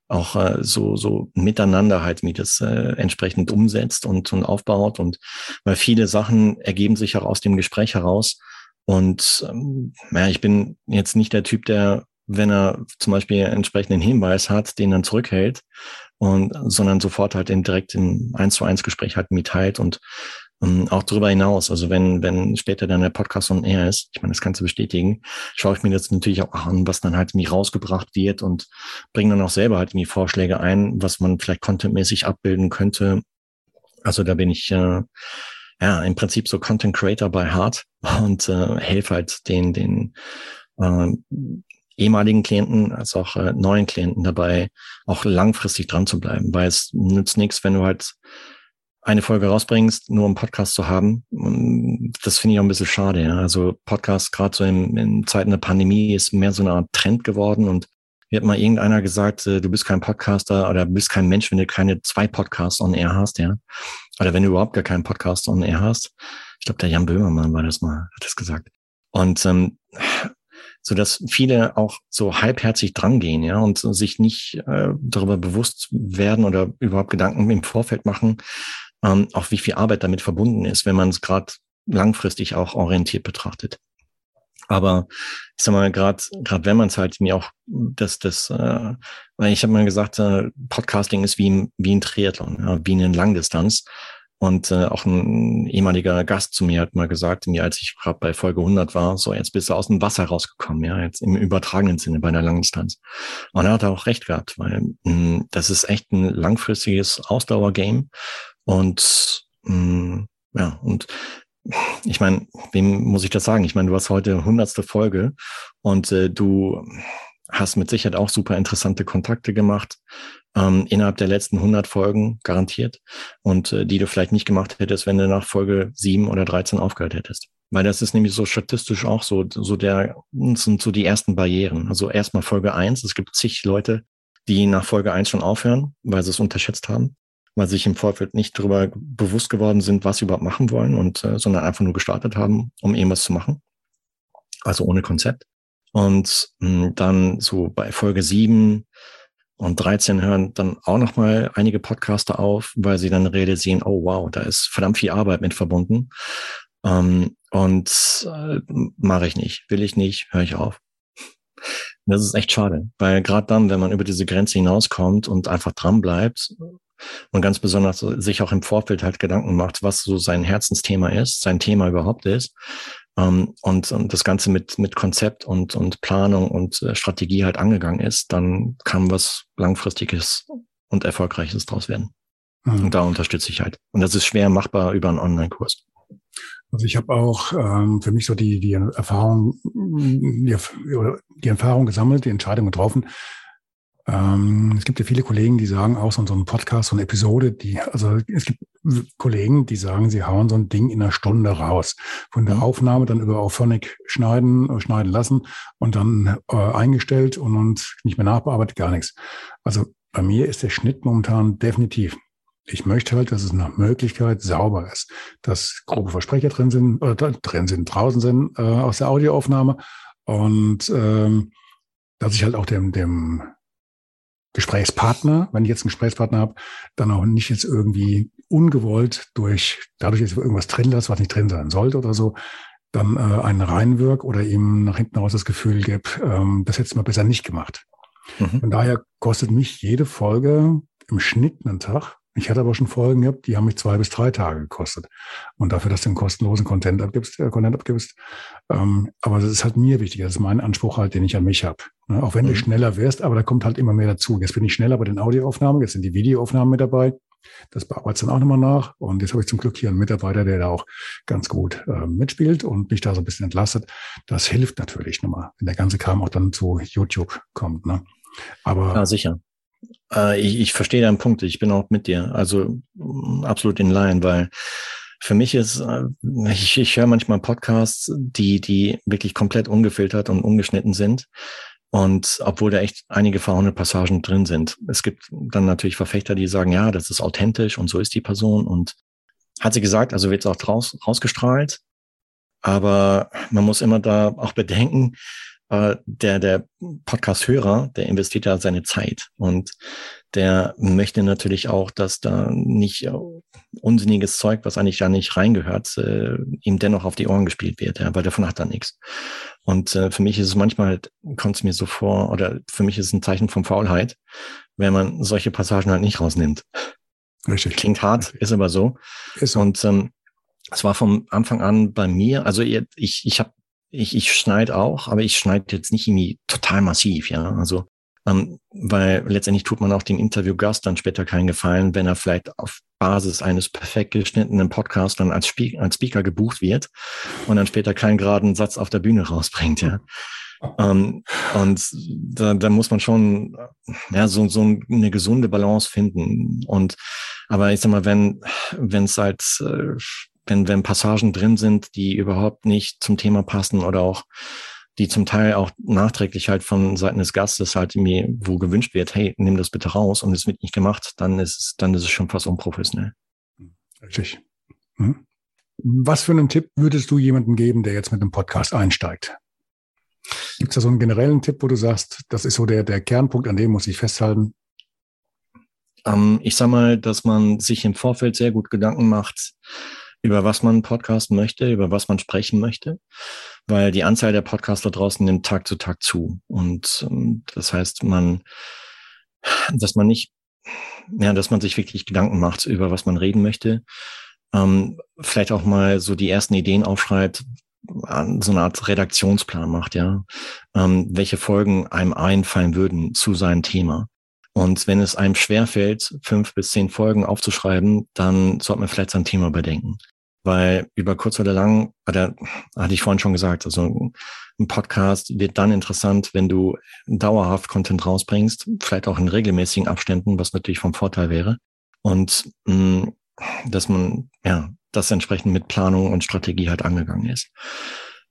auch äh, so so miteinander halt wie das äh, entsprechend umsetzt und, und aufbaut. Und weil viele Sachen ergeben sich auch aus dem Gespräch heraus. Und ähm, ja, ich bin jetzt nicht der Typ, der, wenn er zum Beispiel entsprechenden Hinweis hat, den dann zurückhält und sondern sofort halt in, direkt im eins zu eins Gespräch halt mitteilt und ähm, auch darüber hinaus, also wenn, wenn später dann der Podcast on air ist, ich meine, das kannst du bestätigen, schaue ich mir das natürlich auch an, was dann halt irgendwie rausgebracht wird und bringe dann auch selber halt irgendwie Vorschläge ein, was man vielleicht contentmäßig abbilden könnte. Also da bin ich äh, ja, im Prinzip so Content Creator by Heart und äh, helfe halt den, den äh, ehemaligen Klienten als auch äh, neuen Klienten dabei, auch langfristig dran zu bleiben, weil es nützt nichts, wenn du halt eine Folge rausbringst, nur um Podcast zu haben. Das finde ich auch ein bisschen schade. Ja. Also Podcast gerade so in, in Zeiten der Pandemie ist mehr so eine Art Trend geworden und mir hat mal irgendeiner gesagt, äh, du bist kein Podcaster oder bist kein Mensch, wenn du keine zwei Podcasts on air hast, ja. Oder wenn du überhaupt gar keinen Podcast on air hast. Ich glaube, der Jan Böhmermann war das mal, hat das gesagt. Und ähm, so dass viele auch so halbherzig drangehen, ja, und sich nicht äh, darüber bewusst werden oder überhaupt Gedanken im Vorfeld machen, ähm, auch wie viel Arbeit damit verbunden ist, wenn man es gerade langfristig auch orientiert betrachtet. Aber ich sag mal, gerade gerade wenn man es halt mir auch das das äh, weil ich habe mal gesagt, äh, Podcasting ist wie ein, wie ein Triathlon, ja, wie eine Langdistanz. Und äh, auch ein ehemaliger Gast zu mir hat mal gesagt, mir, als ich gerade bei Folge 100 war, so jetzt bist du aus dem Wasser rausgekommen, ja, jetzt im übertragenen Sinne bei einer Langdistanz. Und er hat auch recht gehabt, weil mh, hm, das ist echt ein langfristiges Ausdauergame. Und mh, hm, ja, und ich meine, wem muss ich das sagen? Ich meine, du hast heute hundertste Folge und äh, du hast mit Sicherheit auch super interessante Kontakte gemacht ähm, innerhalb der letzten 100 Folgen garantiert und äh, die du vielleicht nicht gemacht hättest, wenn du nach Folge 7 oder 13 aufgehört hättest. Weil das ist nämlich so statistisch auch so, so der, sind so die ersten Barrieren. Also erstmal Folge 1, es gibt zig Leute, die nach Folge 1 schon aufhören, weil sie es unterschätzt haben, weil sich im Vorfeld nicht darüber bewusst geworden sind, was sie überhaupt machen wollen und äh, sondern einfach nur gestartet haben, um irgendwas zu machen. Also ohne Konzept. Und mh, hm, dann so bei Folge 7 und 13 hören dann auch nochmal einige Podcaster auf, weil sie dann realisieren, oh wow, da ist verdammt viel Arbeit mit verbunden. Ähm, und äh, mache ich nicht, will ich nicht, höre ich auf. Das ist echt schade, weil gerade dann, wenn man über diese Grenze hinauskommt und einfach dran bleibt und ganz besonders sich auch im Vorfeld halt Gedanken macht, was so sein Herzensthema ist, sein Thema überhaupt ist, ähm, und, und das Ganze mit, mit Konzept und, und Planung und äh, Strategie halt angegangen ist, dann kann was Langfristiges und Erfolgreiches draus werden. Mhm. Und da unterstütze ich halt. Und das ist schwer machbar über einen Online-Kurs. Also ich habe auch ähm, für mich so die, die Erfahrung, die, die Erfahrung gesammelt, die Entscheidung getroffen, ähm, es gibt ja viele Kollegen, die sagen auch so, so ein Podcast, so eine Episode, die, also es gibt Kollegen, die sagen, sie hauen so ein Ding in einer Stunde raus. Von der mhm. Aufnahme dann über Auphonic schneiden, äh, schneiden lassen und dann äh, eingestellt und, und nicht mehr nachbearbeitet, gar nichts. Also bei mir ist der Schnitt momentan definitiv. Ich möchte halt, dass es nach Möglichkeit sauber ist, dass grobe Versprecher drin sind, oder drin sind, draußen sind äh, aus der Audioaufnahme und ähm, dass ich halt auch dem, dem Gesprächspartner, wenn ich jetzt einen Gesprächspartner habe, dann auch nicht jetzt irgendwie ungewollt durch, dadurch, dass ich irgendwas drin lasse, was nicht drin sein sollte oder so, dann äh, einen reinwirk oder ihm nach hinten raus das Gefühl gebe, ähm, das hättest du mal besser nicht gemacht. Mhm. Von daher kostet mich jede Folge im Schnitt einen Tag ich hatte aber schon Folgen gehabt, die haben mich zwei bis drei Tage gekostet. Und dafür, dass du einen kostenlosen Content abgibst, äh, Content abgibst. Ähm, aber das ist halt mir wichtig. Das ist mein Anspruch halt, den ich an mich habe. Ne? Auch wenn mhm. du schneller wirst, aber da kommt halt immer mehr dazu. Jetzt bin ich schneller bei den Audioaufnahmen, jetzt sind die Videoaufnahmen mit dabei. Das bearbeitet dann auch nochmal nach. Und jetzt habe ich zum Glück hier einen Mitarbeiter, der da auch ganz gut äh, mitspielt und mich da so ein bisschen entlastet. Das hilft natürlich nochmal, wenn der ganze Kram auch dann zu YouTube kommt. Ne? Aber ja, sicher. Äh, ich, ich verstehe deinen Punkt. Ich bin auch mit dir. Also mm, absolut in line, weil für mich ist, äh, ich, ich höre manchmal Podcasts, die, die wirklich komplett ungefiltert und ungeschnitten sind. Und obwohl da echt einige verhauene Passagen drin sind. Es gibt dann natürlich Verfechter, die sagen, ja, das ist authentisch und so ist die Person. Und hat sie gesagt, also wird es auch raus, rausgestrahlt. Aber man muss immer da auch bedenken, äh, der, der Podcast-Hörer, der investiert ja seine Zeit und der möchte natürlich auch, dass da nicht äh, unsinniges Zeug, was eigentlich da nicht reingehört, äh, ihm dennoch auf die Ohren gespielt wird, ja, weil davon hat er nichts. Und äh, für mich ist es manchmal, halt, kommt es mir so vor, oder für mich ist es ein Zeichen von Faulheit, wenn man solche Passagen halt nicht rausnimmt. Richtig. Klingt hart, ist aber so. Ist so. Und ähm, es war vom Anfang an bei mir, also ich, ich habe ich, ich schneide auch, aber ich schneide jetzt nicht irgendwie total massiv, ja. Also, ähm, weil letztendlich tut man auch dem Interviewgast dann später keinen Gefallen, wenn er vielleicht auf Basis eines perfekt geschnittenen Podcasts dann als, Spe als Speaker gebucht wird und dann später keinen geraden Satz auf der Bühne rausbringt, ja. Ähm, und da, da muss man schon ja so, so eine gesunde Balance finden. Und aber ich sag mal, wenn wenn es halt äh, wenn, wenn Passagen drin sind, die überhaupt nicht zum Thema passen oder auch die zum Teil auch nachträglich halt von Seiten des Gastes halt mir wo gewünscht wird, hey, nimm das bitte raus und es wird nicht gemacht, dann ist es, dann ist es schon fast unprofessionell. Richtig. Hm. Was für einen Tipp würdest du jemandem geben, der jetzt mit einem Podcast einsteigt? Gibt es da so einen generellen Tipp, wo du sagst, das ist so der, der Kernpunkt, an dem muss ich festhalten? Ähm, ich sag mal, dass man sich im Vorfeld sehr gut Gedanken macht, über was man podcasten möchte, über was man sprechen möchte, weil die Anzahl der Podcaster draußen nimmt Tag zu Tag zu. Und ähm, das heißt, man, dass man nicht, ja, dass man sich wirklich Gedanken macht, über was man reden möchte ähm, vielleicht auch mal so die ersten Ideen aufschreibt, so eine Art Redaktionsplan macht, ja, ähm, welche Folgen einem einfallen würden zu seinem Thema. Und wenn es einem schwerfällt, fünf bis zehn Folgen aufzuschreiben, dann sollte man vielleicht sein Thema bedenken. Weil über kurz oder lang, oder hatte ich vorhin schon gesagt, also ein Podcast wird dann interessant, wenn du dauerhaft Content rausbringst, vielleicht auch in regelmäßigen Abständen, was natürlich vom Vorteil wäre. Und mh, dass man ja das entsprechend mit Planung und Strategie halt angegangen ist.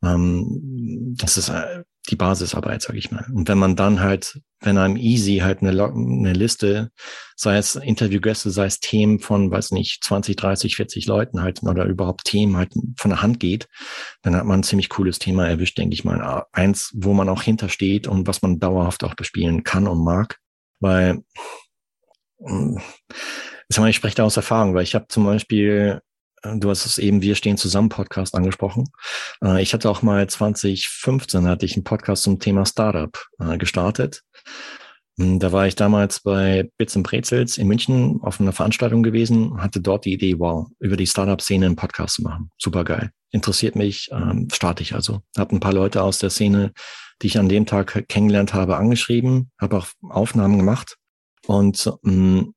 Ähm, das ist äh, die Basisarbeit, sage ich mal. Und wenn man dann halt, wenn einem easy halt eine, eine Liste, sei es Interviewgäste, sei es Themen von, weiß nicht, 20, 30, 40 Leuten halt oder überhaupt Themen halt von der Hand geht, dann hat man ein ziemlich cooles Thema erwischt, denke ich mal. Eins, wo man auch hintersteht und was man dauerhaft auch bespielen kann und mag. Weil, ich spreche da aus Erfahrung, weil ich habe zum Beispiel Du hast es eben Wir stehen zusammen Podcast angesprochen. Äh, ich hatte auch mal 2015 hatte ich einen Podcast zum Thema Startup äh, gestartet. Hm, da war ich damals bei Bits und Brezels in München auf einer Veranstaltung gewesen, hatte dort die Idee, wow, über die Startup-Szene einen Podcast zu machen. Super geil. Interessiert mich, ähm, starte ich also. Habe ein paar Leute aus der Szene, die ich an dem Tag kennengelernt habe, angeschrieben, habe auch Aufnahmen gemacht und mh, hm,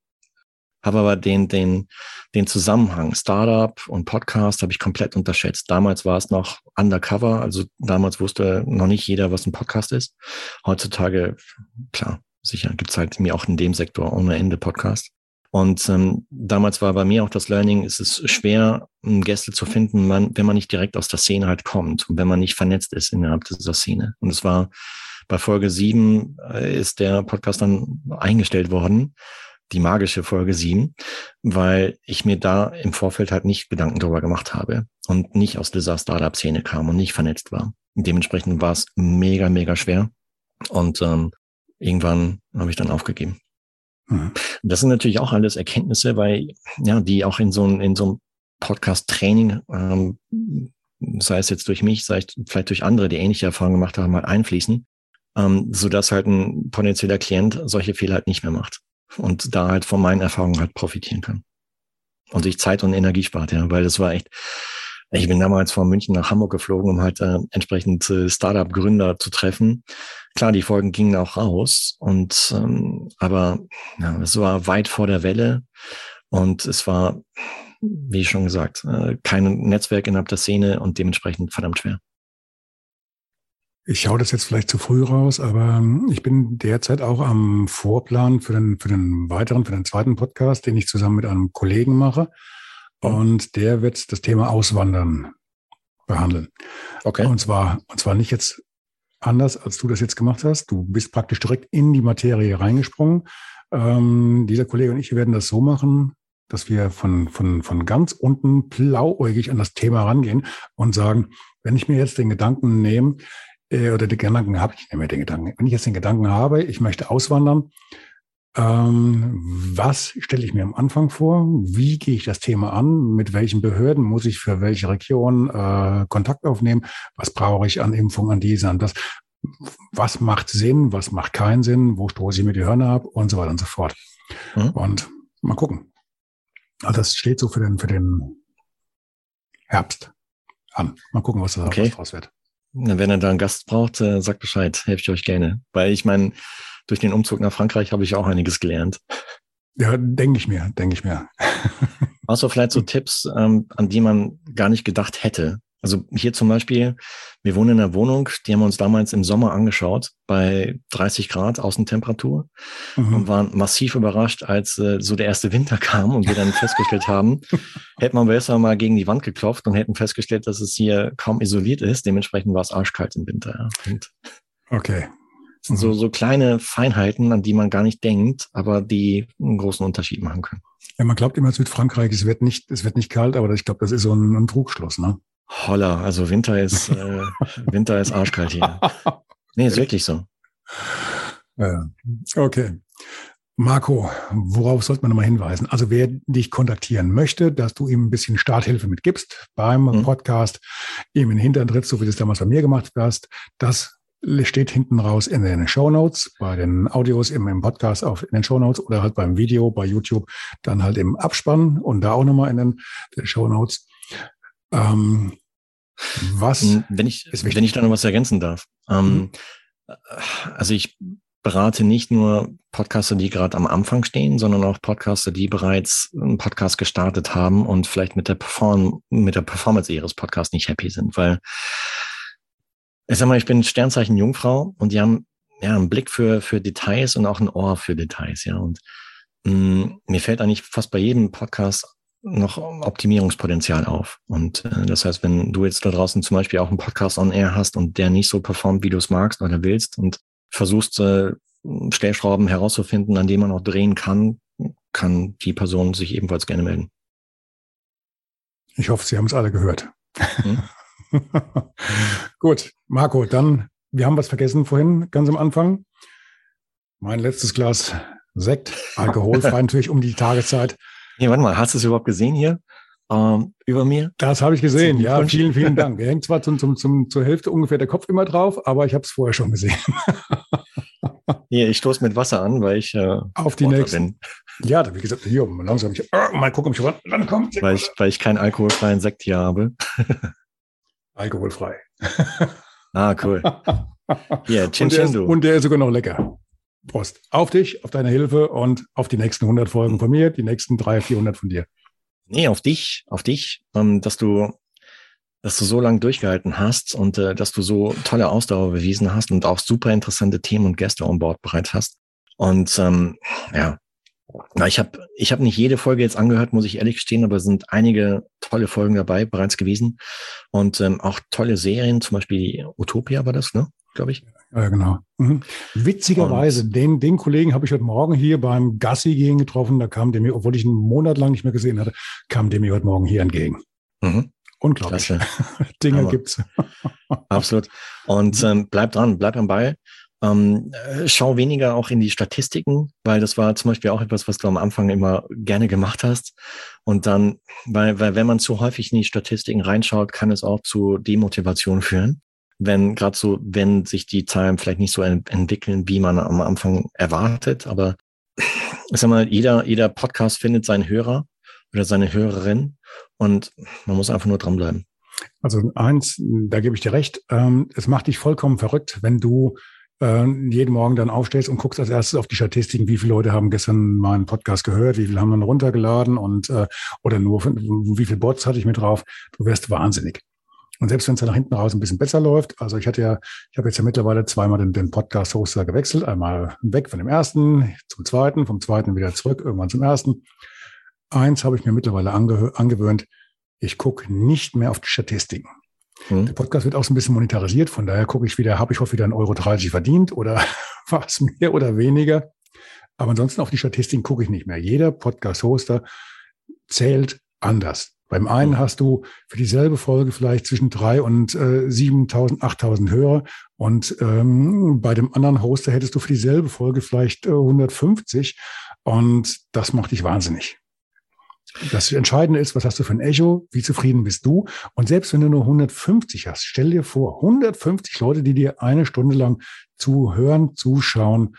habe aber den, den, den Zusammenhang Startup und Podcast habe ich komplett unterschätzt. Damals war es noch undercover, also damals wusste noch nicht jeder, was ein Podcast ist. Heutzutage, klar, sicher gibt es halt mir auch in dem Sektor ohne Ende Podcast. Und ähm, damals war bei mir auch das Learning, es ist schwer, Gäste zu finden, man, wenn man nicht direkt aus der Szene halt kommt und wenn man nicht vernetzt ist innerhalb dieser Szene. Und es war bei Folge sieben äh, ist der Podcast dann eingestellt worden die magische Folge 7, weil ich mir da im Vorfeld halt nicht Gedanken darüber gemacht habe und nicht aus dieser Startup-Szene kam und nicht vernetzt war. Dementsprechend war es mega, mega schwer. Und ähm, irgendwann habe ich dann aufgegeben. Mhm. Das sind natürlich auch alles Erkenntnisse, weil ja, die auch in so ein, in so einem Podcast-Training, ähm, sei es jetzt durch mich, sei es vielleicht durch andere, die ähnliche Erfahrungen gemacht haben, mal einfließen, ähm, so dass halt ein potenzieller Klient solche Fehler halt nicht mehr macht und da halt von meinen Erfahrungen halt profitieren kann. Und sich Zeit und Energie spart, ja, weil das war echt, ich bin damals von München nach Hamburg geflogen, um halt äh, entsprechend äh, Startup-Gründer zu treffen. Klar, die Folgen gingen auch raus und ähm, aber ja, es war weit vor der Welle und es war, wie schon gesagt, äh, kein Netzwerk innerhalb der Szene und dementsprechend verdammt schwer. Ich schaue das jetzt vielleicht zu früh raus, aber ähm, ich bin derzeit auch am Vorplan für den, für den weiteren, für den zweiten Podcast, den ich zusammen mit einem Kollegen mache. Und der wird das Thema Auswandern behandeln. Okay. Und zwar, und zwar nicht jetzt anders, als du das jetzt gemacht hast. Du bist praktisch direkt in die Materie reingesprungen. Ähm, dieser Kollege und ich werden das so machen, dass wir von, von, von ganz unten blauäugig an das Thema rangehen und sagen, wenn ich mir jetzt den Gedanken nehme, äh, oder die Gedanken habe ich nicht mehr den Gedanken. Wenn ich jetzt den Gedanken habe, ich möchte auswandern, ähm, was stelle ich mir am Anfang vor? Wie gehe ich das Thema an? Mit welchen Behörden muss ich für welche Region äh, Kontakt aufnehmen? Was brauche ich an Impfung, an diese, an das? Was macht Sinn? Was macht keinen Sinn? Wo stoße ich mir die Hörner ab? Und so weiter und so fort. Mhm. Und mal gucken. Also das steht so für den, für den Herbst an. Mal gucken, was da okay. draus wird. Wenn er da einen Gast braucht, äh, sagt Bescheid, helfe ich euch gerne. Weil ich meine, durch den Umzug nach Frankreich habe ich auch einiges gelernt. Ja, denke ich mir, denke ich mir. *laughs* Du vielleicht so Tipps, ähm, an die man gar nicht gedacht hätte, also hier zum Beispiel, wir wohnen in einer Wohnung, die haben wir uns damals im Sommer angeschaut, bei 30 Grad Außentemperatur mhm. und waren massiv überrascht, als äh, so der erste Winter *laughs* kam und wir dann festgestellt haben, hätten wir besser mal gegen die Wand geklopft und hätten festgestellt, dass es hier kaum isoliert ist. Dementsprechend war es arschkalt im Winter. Ja. Okay. Mhm. So, so kleine Feinheiten, an die man gar nicht denkt, aber die einen großen Unterschied machen können. Ja, man glaubt immer Südfrankreich, es wird nicht, es wird nicht kalt, aber ich glaube, das ist so ein, ein Trugschluss, ne? Holla, also Winter ist, äh, *laughs* Winter ist arschkalt hier. Nee, ist wirklich so. Okay. Marco, worauf sollte man nochmal hinweisen? Also wer dich kontaktieren möchte, dass du ihm ein bisschen Starthilfe mitgibst beim mhm. Podcast, ihm in den Hintern trittst, so wie du es damals bei mir gemacht hast, das steht hinten raus in den Show Notes, bei den Audios im, im Podcast auf in den Show Notes oder halt beim Video bei YouTube, dann halt im Abspann und da auch nochmal in den, den Show Notes. Ähm, was? Wenn ich, wenn ich da noch was ergänzen darf. Ähm, mhm. Also ich berate nicht nur Podcaster, die gerade am Anfang stehen, sondern auch Podcaster, die bereits einen Podcast gestartet haben und vielleicht mit der, Perform mit der Performance ihres Podcasts nicht happy sind, weil ich sag mal, ich bin Sternzeichen Jungfrau und die haben ja einen Blick für, für Details und auch ein Ohr für Details, ja. Und mh, mm, mir fällt eigentlich fast bei jedem Podcast noch Optimierungspotenzial auf. Und äh, das heißt, wenn du jetzt da draußen zum Beispiel auch einen Podcast on Air hast und der nicht so performt, wie du es magst oder willst und versuchst, äh, Stellschrauben herauszufinden, an denen man auch drehen kann, kann die Person sich ebenfalls gerne melden. Ich hoffe, Sie haben es alle gehört. Hm? *laughs* Gut, Marco, dann, wir haben was vergessen vorhin, ganz am Anfang. Mein letztes Glas Sekt, *laughs* alkoholfrei natürlich um die Tageszeit. Nee, warte mal, hast du es überhaupt gesehen hier? ähm, über mir. Das habe ich gesehen, ja. Vielen, vielen *laughs* Dank. Er hängt zwar zum, zum, zum, zur Hälfte ungefähr der Kopf immer drauf, aber ich habe es vorher schon gesehen. *laughs* Hier, ich stoße mit Wasser an, weil ich äh, auf die nächsten. Bin. Ja, wie gesagt, hier langsam. Ich, oh, mal gucken, ob ich rankomme. Weil ich, weil ich keinen alkoholfreien Sekt hier habe. *laughs* Alkoholfrei. ah, cool. Hier, Chin und, der ist, und der ist sogar noch lecker. Prost. Auf dich, auf deine Hilfe und auf die nächsten 100 Folgen von mir, die nächsten 300, 400 von dir. Nee, auf dich, auf dich, ähm, dass du, dass du so lange durchgehalten hast und äh, dass du so tolle Ausdauer bewiesen hast und auch super interessante Themen und Gäste on Board bereit hast. Und ähm, ja, ich habe ich hab nicht jede Folge jetzt angehört, muss ich ehrlich gestehen, aber es sind einige tolle Folgen dabei bereits gewesen und ähm, auch tolle Serien, zum Beispiel Utopia war das, ne? Glaube ich. Ja, genau. Mhm. Witzigerweise, und, den, den Kollegen habe ich heute Morgen hier beim Gassi gehen getroffen. Da kam der mir, obwohl ich einen Monat lang nicht mehr gesehen hatte, kam der mir heute Morgen hier entgegen. Mhm. Unglaublich. Klasse. *laughs* Dinge Aber, gibt's. *laughs* Absolut. Und ähm, bleib dran, bleib am Ball. Ähm, äh, schau weniger auch in die Statistiken, weil das war zum Beispiel auch etwas, was du am Anfang immer gerne gemacht hast. Und dann, weil, weil wenn man zu häufig in die Statistiken reinschaut, kann es auch zu Demotivation führen wenn gerade so, wenn sich die Zahlen vielleicht nicht so ent entwickeln, wie man am Anfang erwartet. Aber ich sag mal, jeder, jeder Podcast findet seinen Hörer oder seine Hörerin und man muss einfach nur dranbleiben. Also eins, da gebe ich dir recht, ähm, es macht dich vollkommen verrückt, wenn du äh, jeden Morgen dann aufstehst und guckst als erstes auf die Statistiken, wie viele Leute haben gestern meinen Podcast gehört, wie viele haben dann runtergeladen und äh, oder nur wie viele Bots hatte ich mit drauf. Du wirst wahnsinnig. Und selbst wenn es dann nach hinten raus ein bisschen besser läuft, also ich hatte ja, ich habe jetzt ja mittlerweile zweimal den, den Podcast-Hoster gewechselt, einmal weg von dem ersten zum zweiten, vom zweiten wieder zurück, irgendwann zum ersten. Eins habe ich mir mittlerweile ange angewöhnt, ich gucke nicht mehr auf die Statistiken. Hm. Der Podcast wird auch so ein bisschen monetarisiert, von daher gucke ich wieder, habe ich hoffe wieder 1,30 Euro verdient oder *laughs* was mehr oder weniger. Aber ansonsten auf die Statistiken gucke ich nicht mehr. Jeder Podcast-Hoster zählt anders. Beim einen mhm. hast du für dieselbe Folge vielleicht zwischen drei und äh, 7.000, 8.000 Hörer und ähm, bei dem anderen Hoster hättest du für dieselbe Folge vielleicht äh, 150 und das macht dich wahnsinnig. Das Entscheidende ist, was hast du für ein Echo, wie zufrieden bist du und selbst wenn du nur 150 hast, stell dir vor, 150 Leute, die dir eine Stunde lang zuhören, zuschauen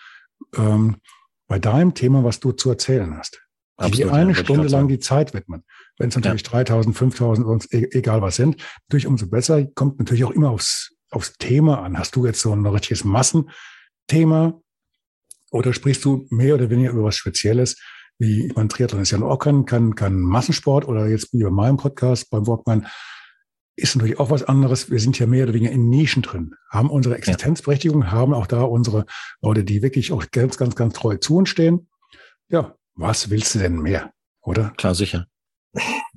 ähm, bei deinem Thema, was du zu erzählen hast. Absolut, die eine ja, Stunde lang die Zeit widmen. Wenn es natürlich ja. 3000, 5000, sonst e-, egal was sind, natürlich umso besser. Kommt natürlich auch immer aufs, aufs Thema an. Hast du jetzt so ein richtiges Massenthema oder sprichst du mehr oder weniger über was Spezielles? Wie, ich meine, Triathlon ist ja auch kein, kein, kein Massensport oder jetzt wie bei meinem Podcast beim Walkman ist natürlich auch was anderes. Wir sind ja mehr oder weniger in Nischen drin, haben unsere Existenzberechtigung, ja. haben auch da unsere Leute, die wirklich auch ganz, ganz, ganz treu zu uns stehen. Ja, was willst du denn mehr, oder? Klar, sicher.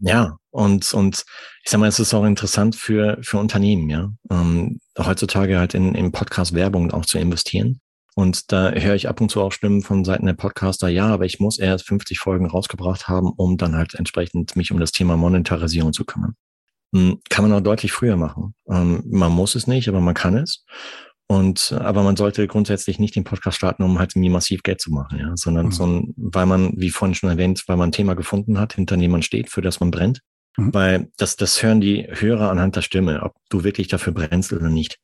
Ja, und, und ich sag mal, es ist auch interessant für, für Unternehmen, ja. Ähm, heutzutage halt in, in Podcast-Werbung auch zu investieren. Und da höre ich ab und zu auch Stimmen von Seiten der Podcaster, ja, aber ich muss erst 50 Folgen rausgebracht haben, um dann halt entsprechend mich um das Thema Monetarisierung zu kümmern. Hm, kann man auch deutlich früher machen. Ähm, man muss es nicht, aber man kann es. Und aber man sollte grundsätzlich nicht den Podcast starten, um halt irgendwie massiv Geld zu machen, ja, sondern mhm. so ein, weil man, wie vorhin schon erwähnt, weil man ein Thema gefunden hat, hinter dem man steht, für das man brennt. Mhm. Weil das, das hören die Hörer anhand der Stimme, ob du wirklich dafür brennst oder nicht.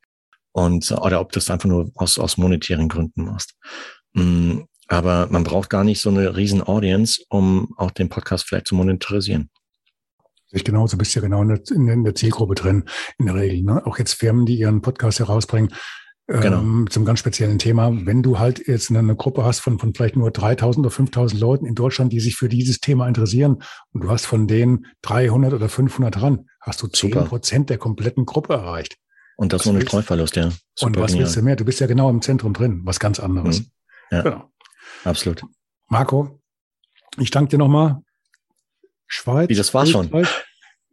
Und, oder ob du es einfach nur aus, aus monetären Gründen machst. Mm, aber man braucht gar nicht so eine riesen Audience, um auch den Podcast vielleicht zu monetarisieren. Ich genauso bist ja genau in der, in der, Zielgruppe drin, in der Regel. Ne? Auch jetzt Firmen, die ihren Podcast herausbringen, genau. ähm, zum ganz speziellen Thema. Wenn du halt jetzt eine, Gruppe hast von, von vielleicht nur 3000 oder 5000 Leuten in Deutschland, die sich für dieses Thema interessieren und du hast von denen 300 oder 500 dran, hast du 10 Prozent der kompletten Gruppe erreicht. Und das ohne Streuverlust, ja. Super und was genial. willst du mehr? Du bist ja genau im Zentrum drin, was ganz anderes. Mhm. Ja, genau. absolut. Marco, ich danke dir nochmal. Schweiz. Wie, das war Österreich, schon.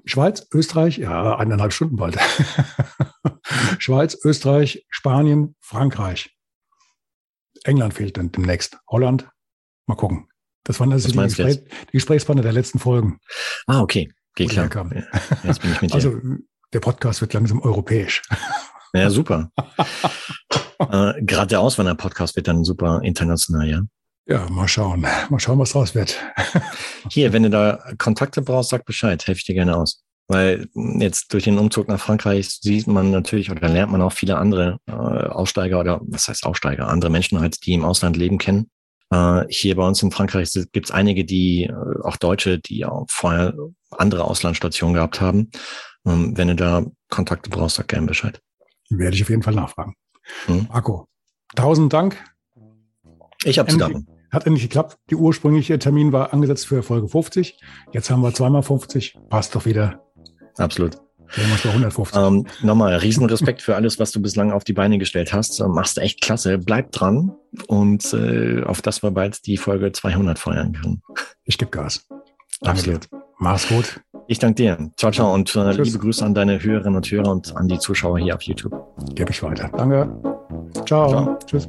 Schweiz, Österreich, ja, eineinhalb Stunden bald. *laughs* Schweiz, Österreich, Spanien, Frankreich. England fehlt dann demnächst. Holland, mal gucken. Das waren also die, Gespräch, die Gesprächspartner der letzten Folgen. Ah, okay. Geht klar. Ja, jetzt bin ich mit *laughs* dir. Also, der Podcast wird langsam europäisch. Ja, super. *laughs* äh, Gerade der Auswanderer-Podcast wird dann super international, ja. Ja, mal schauen. Mal schauen, was draus wird. *laughs* Hier, wenn du da Kontakte brauchst, sag Bescheid. Helfe ich dir gerne aus. Weil jetzt durch den Umzug nach Frankreich sieht man natürlich oder lernt man auch viele andere äh, Aussteiger oder was heißt Aussteiger, andere Menschen halt, die im Ausland leben, kennen. Äh, hier bei uns in Frankreich gibt es einige, die, äh, auch Deutsche, die auch vorher andere Auslandsstationen gehabt haben. Ähm, wenn du da Kontakte brauchst, sag gerne Bescheid. Werde ich auf jeden Fall nachfragen. Hm? Marco, tausend Dank. Ich habe zu danken. Hat endlich geklappt. Die ursprüngliche Termin war angesetzt für Folge 50. Jetzt haben wir zweimal 50. Passt doch wieder. Absolut. Ja, 150. Ähm, nochmal, riesen Respekt für alles, was du bislang auf die Beine gestellt hast. Ähm, machst echt klasse. Bleib dran und äh, auf das wir bald die Folge 200 feiern können. Ich gebe Gas. Absolut. Mach's gut. Ich danke dir. Ciao, ciao und äh, liebe Grüße an deine Hörerinnen und Hörer und an die Zuschauer hier auf YouTube. Gebe ich weiter. Danke. ciao. ciao. Tschüss.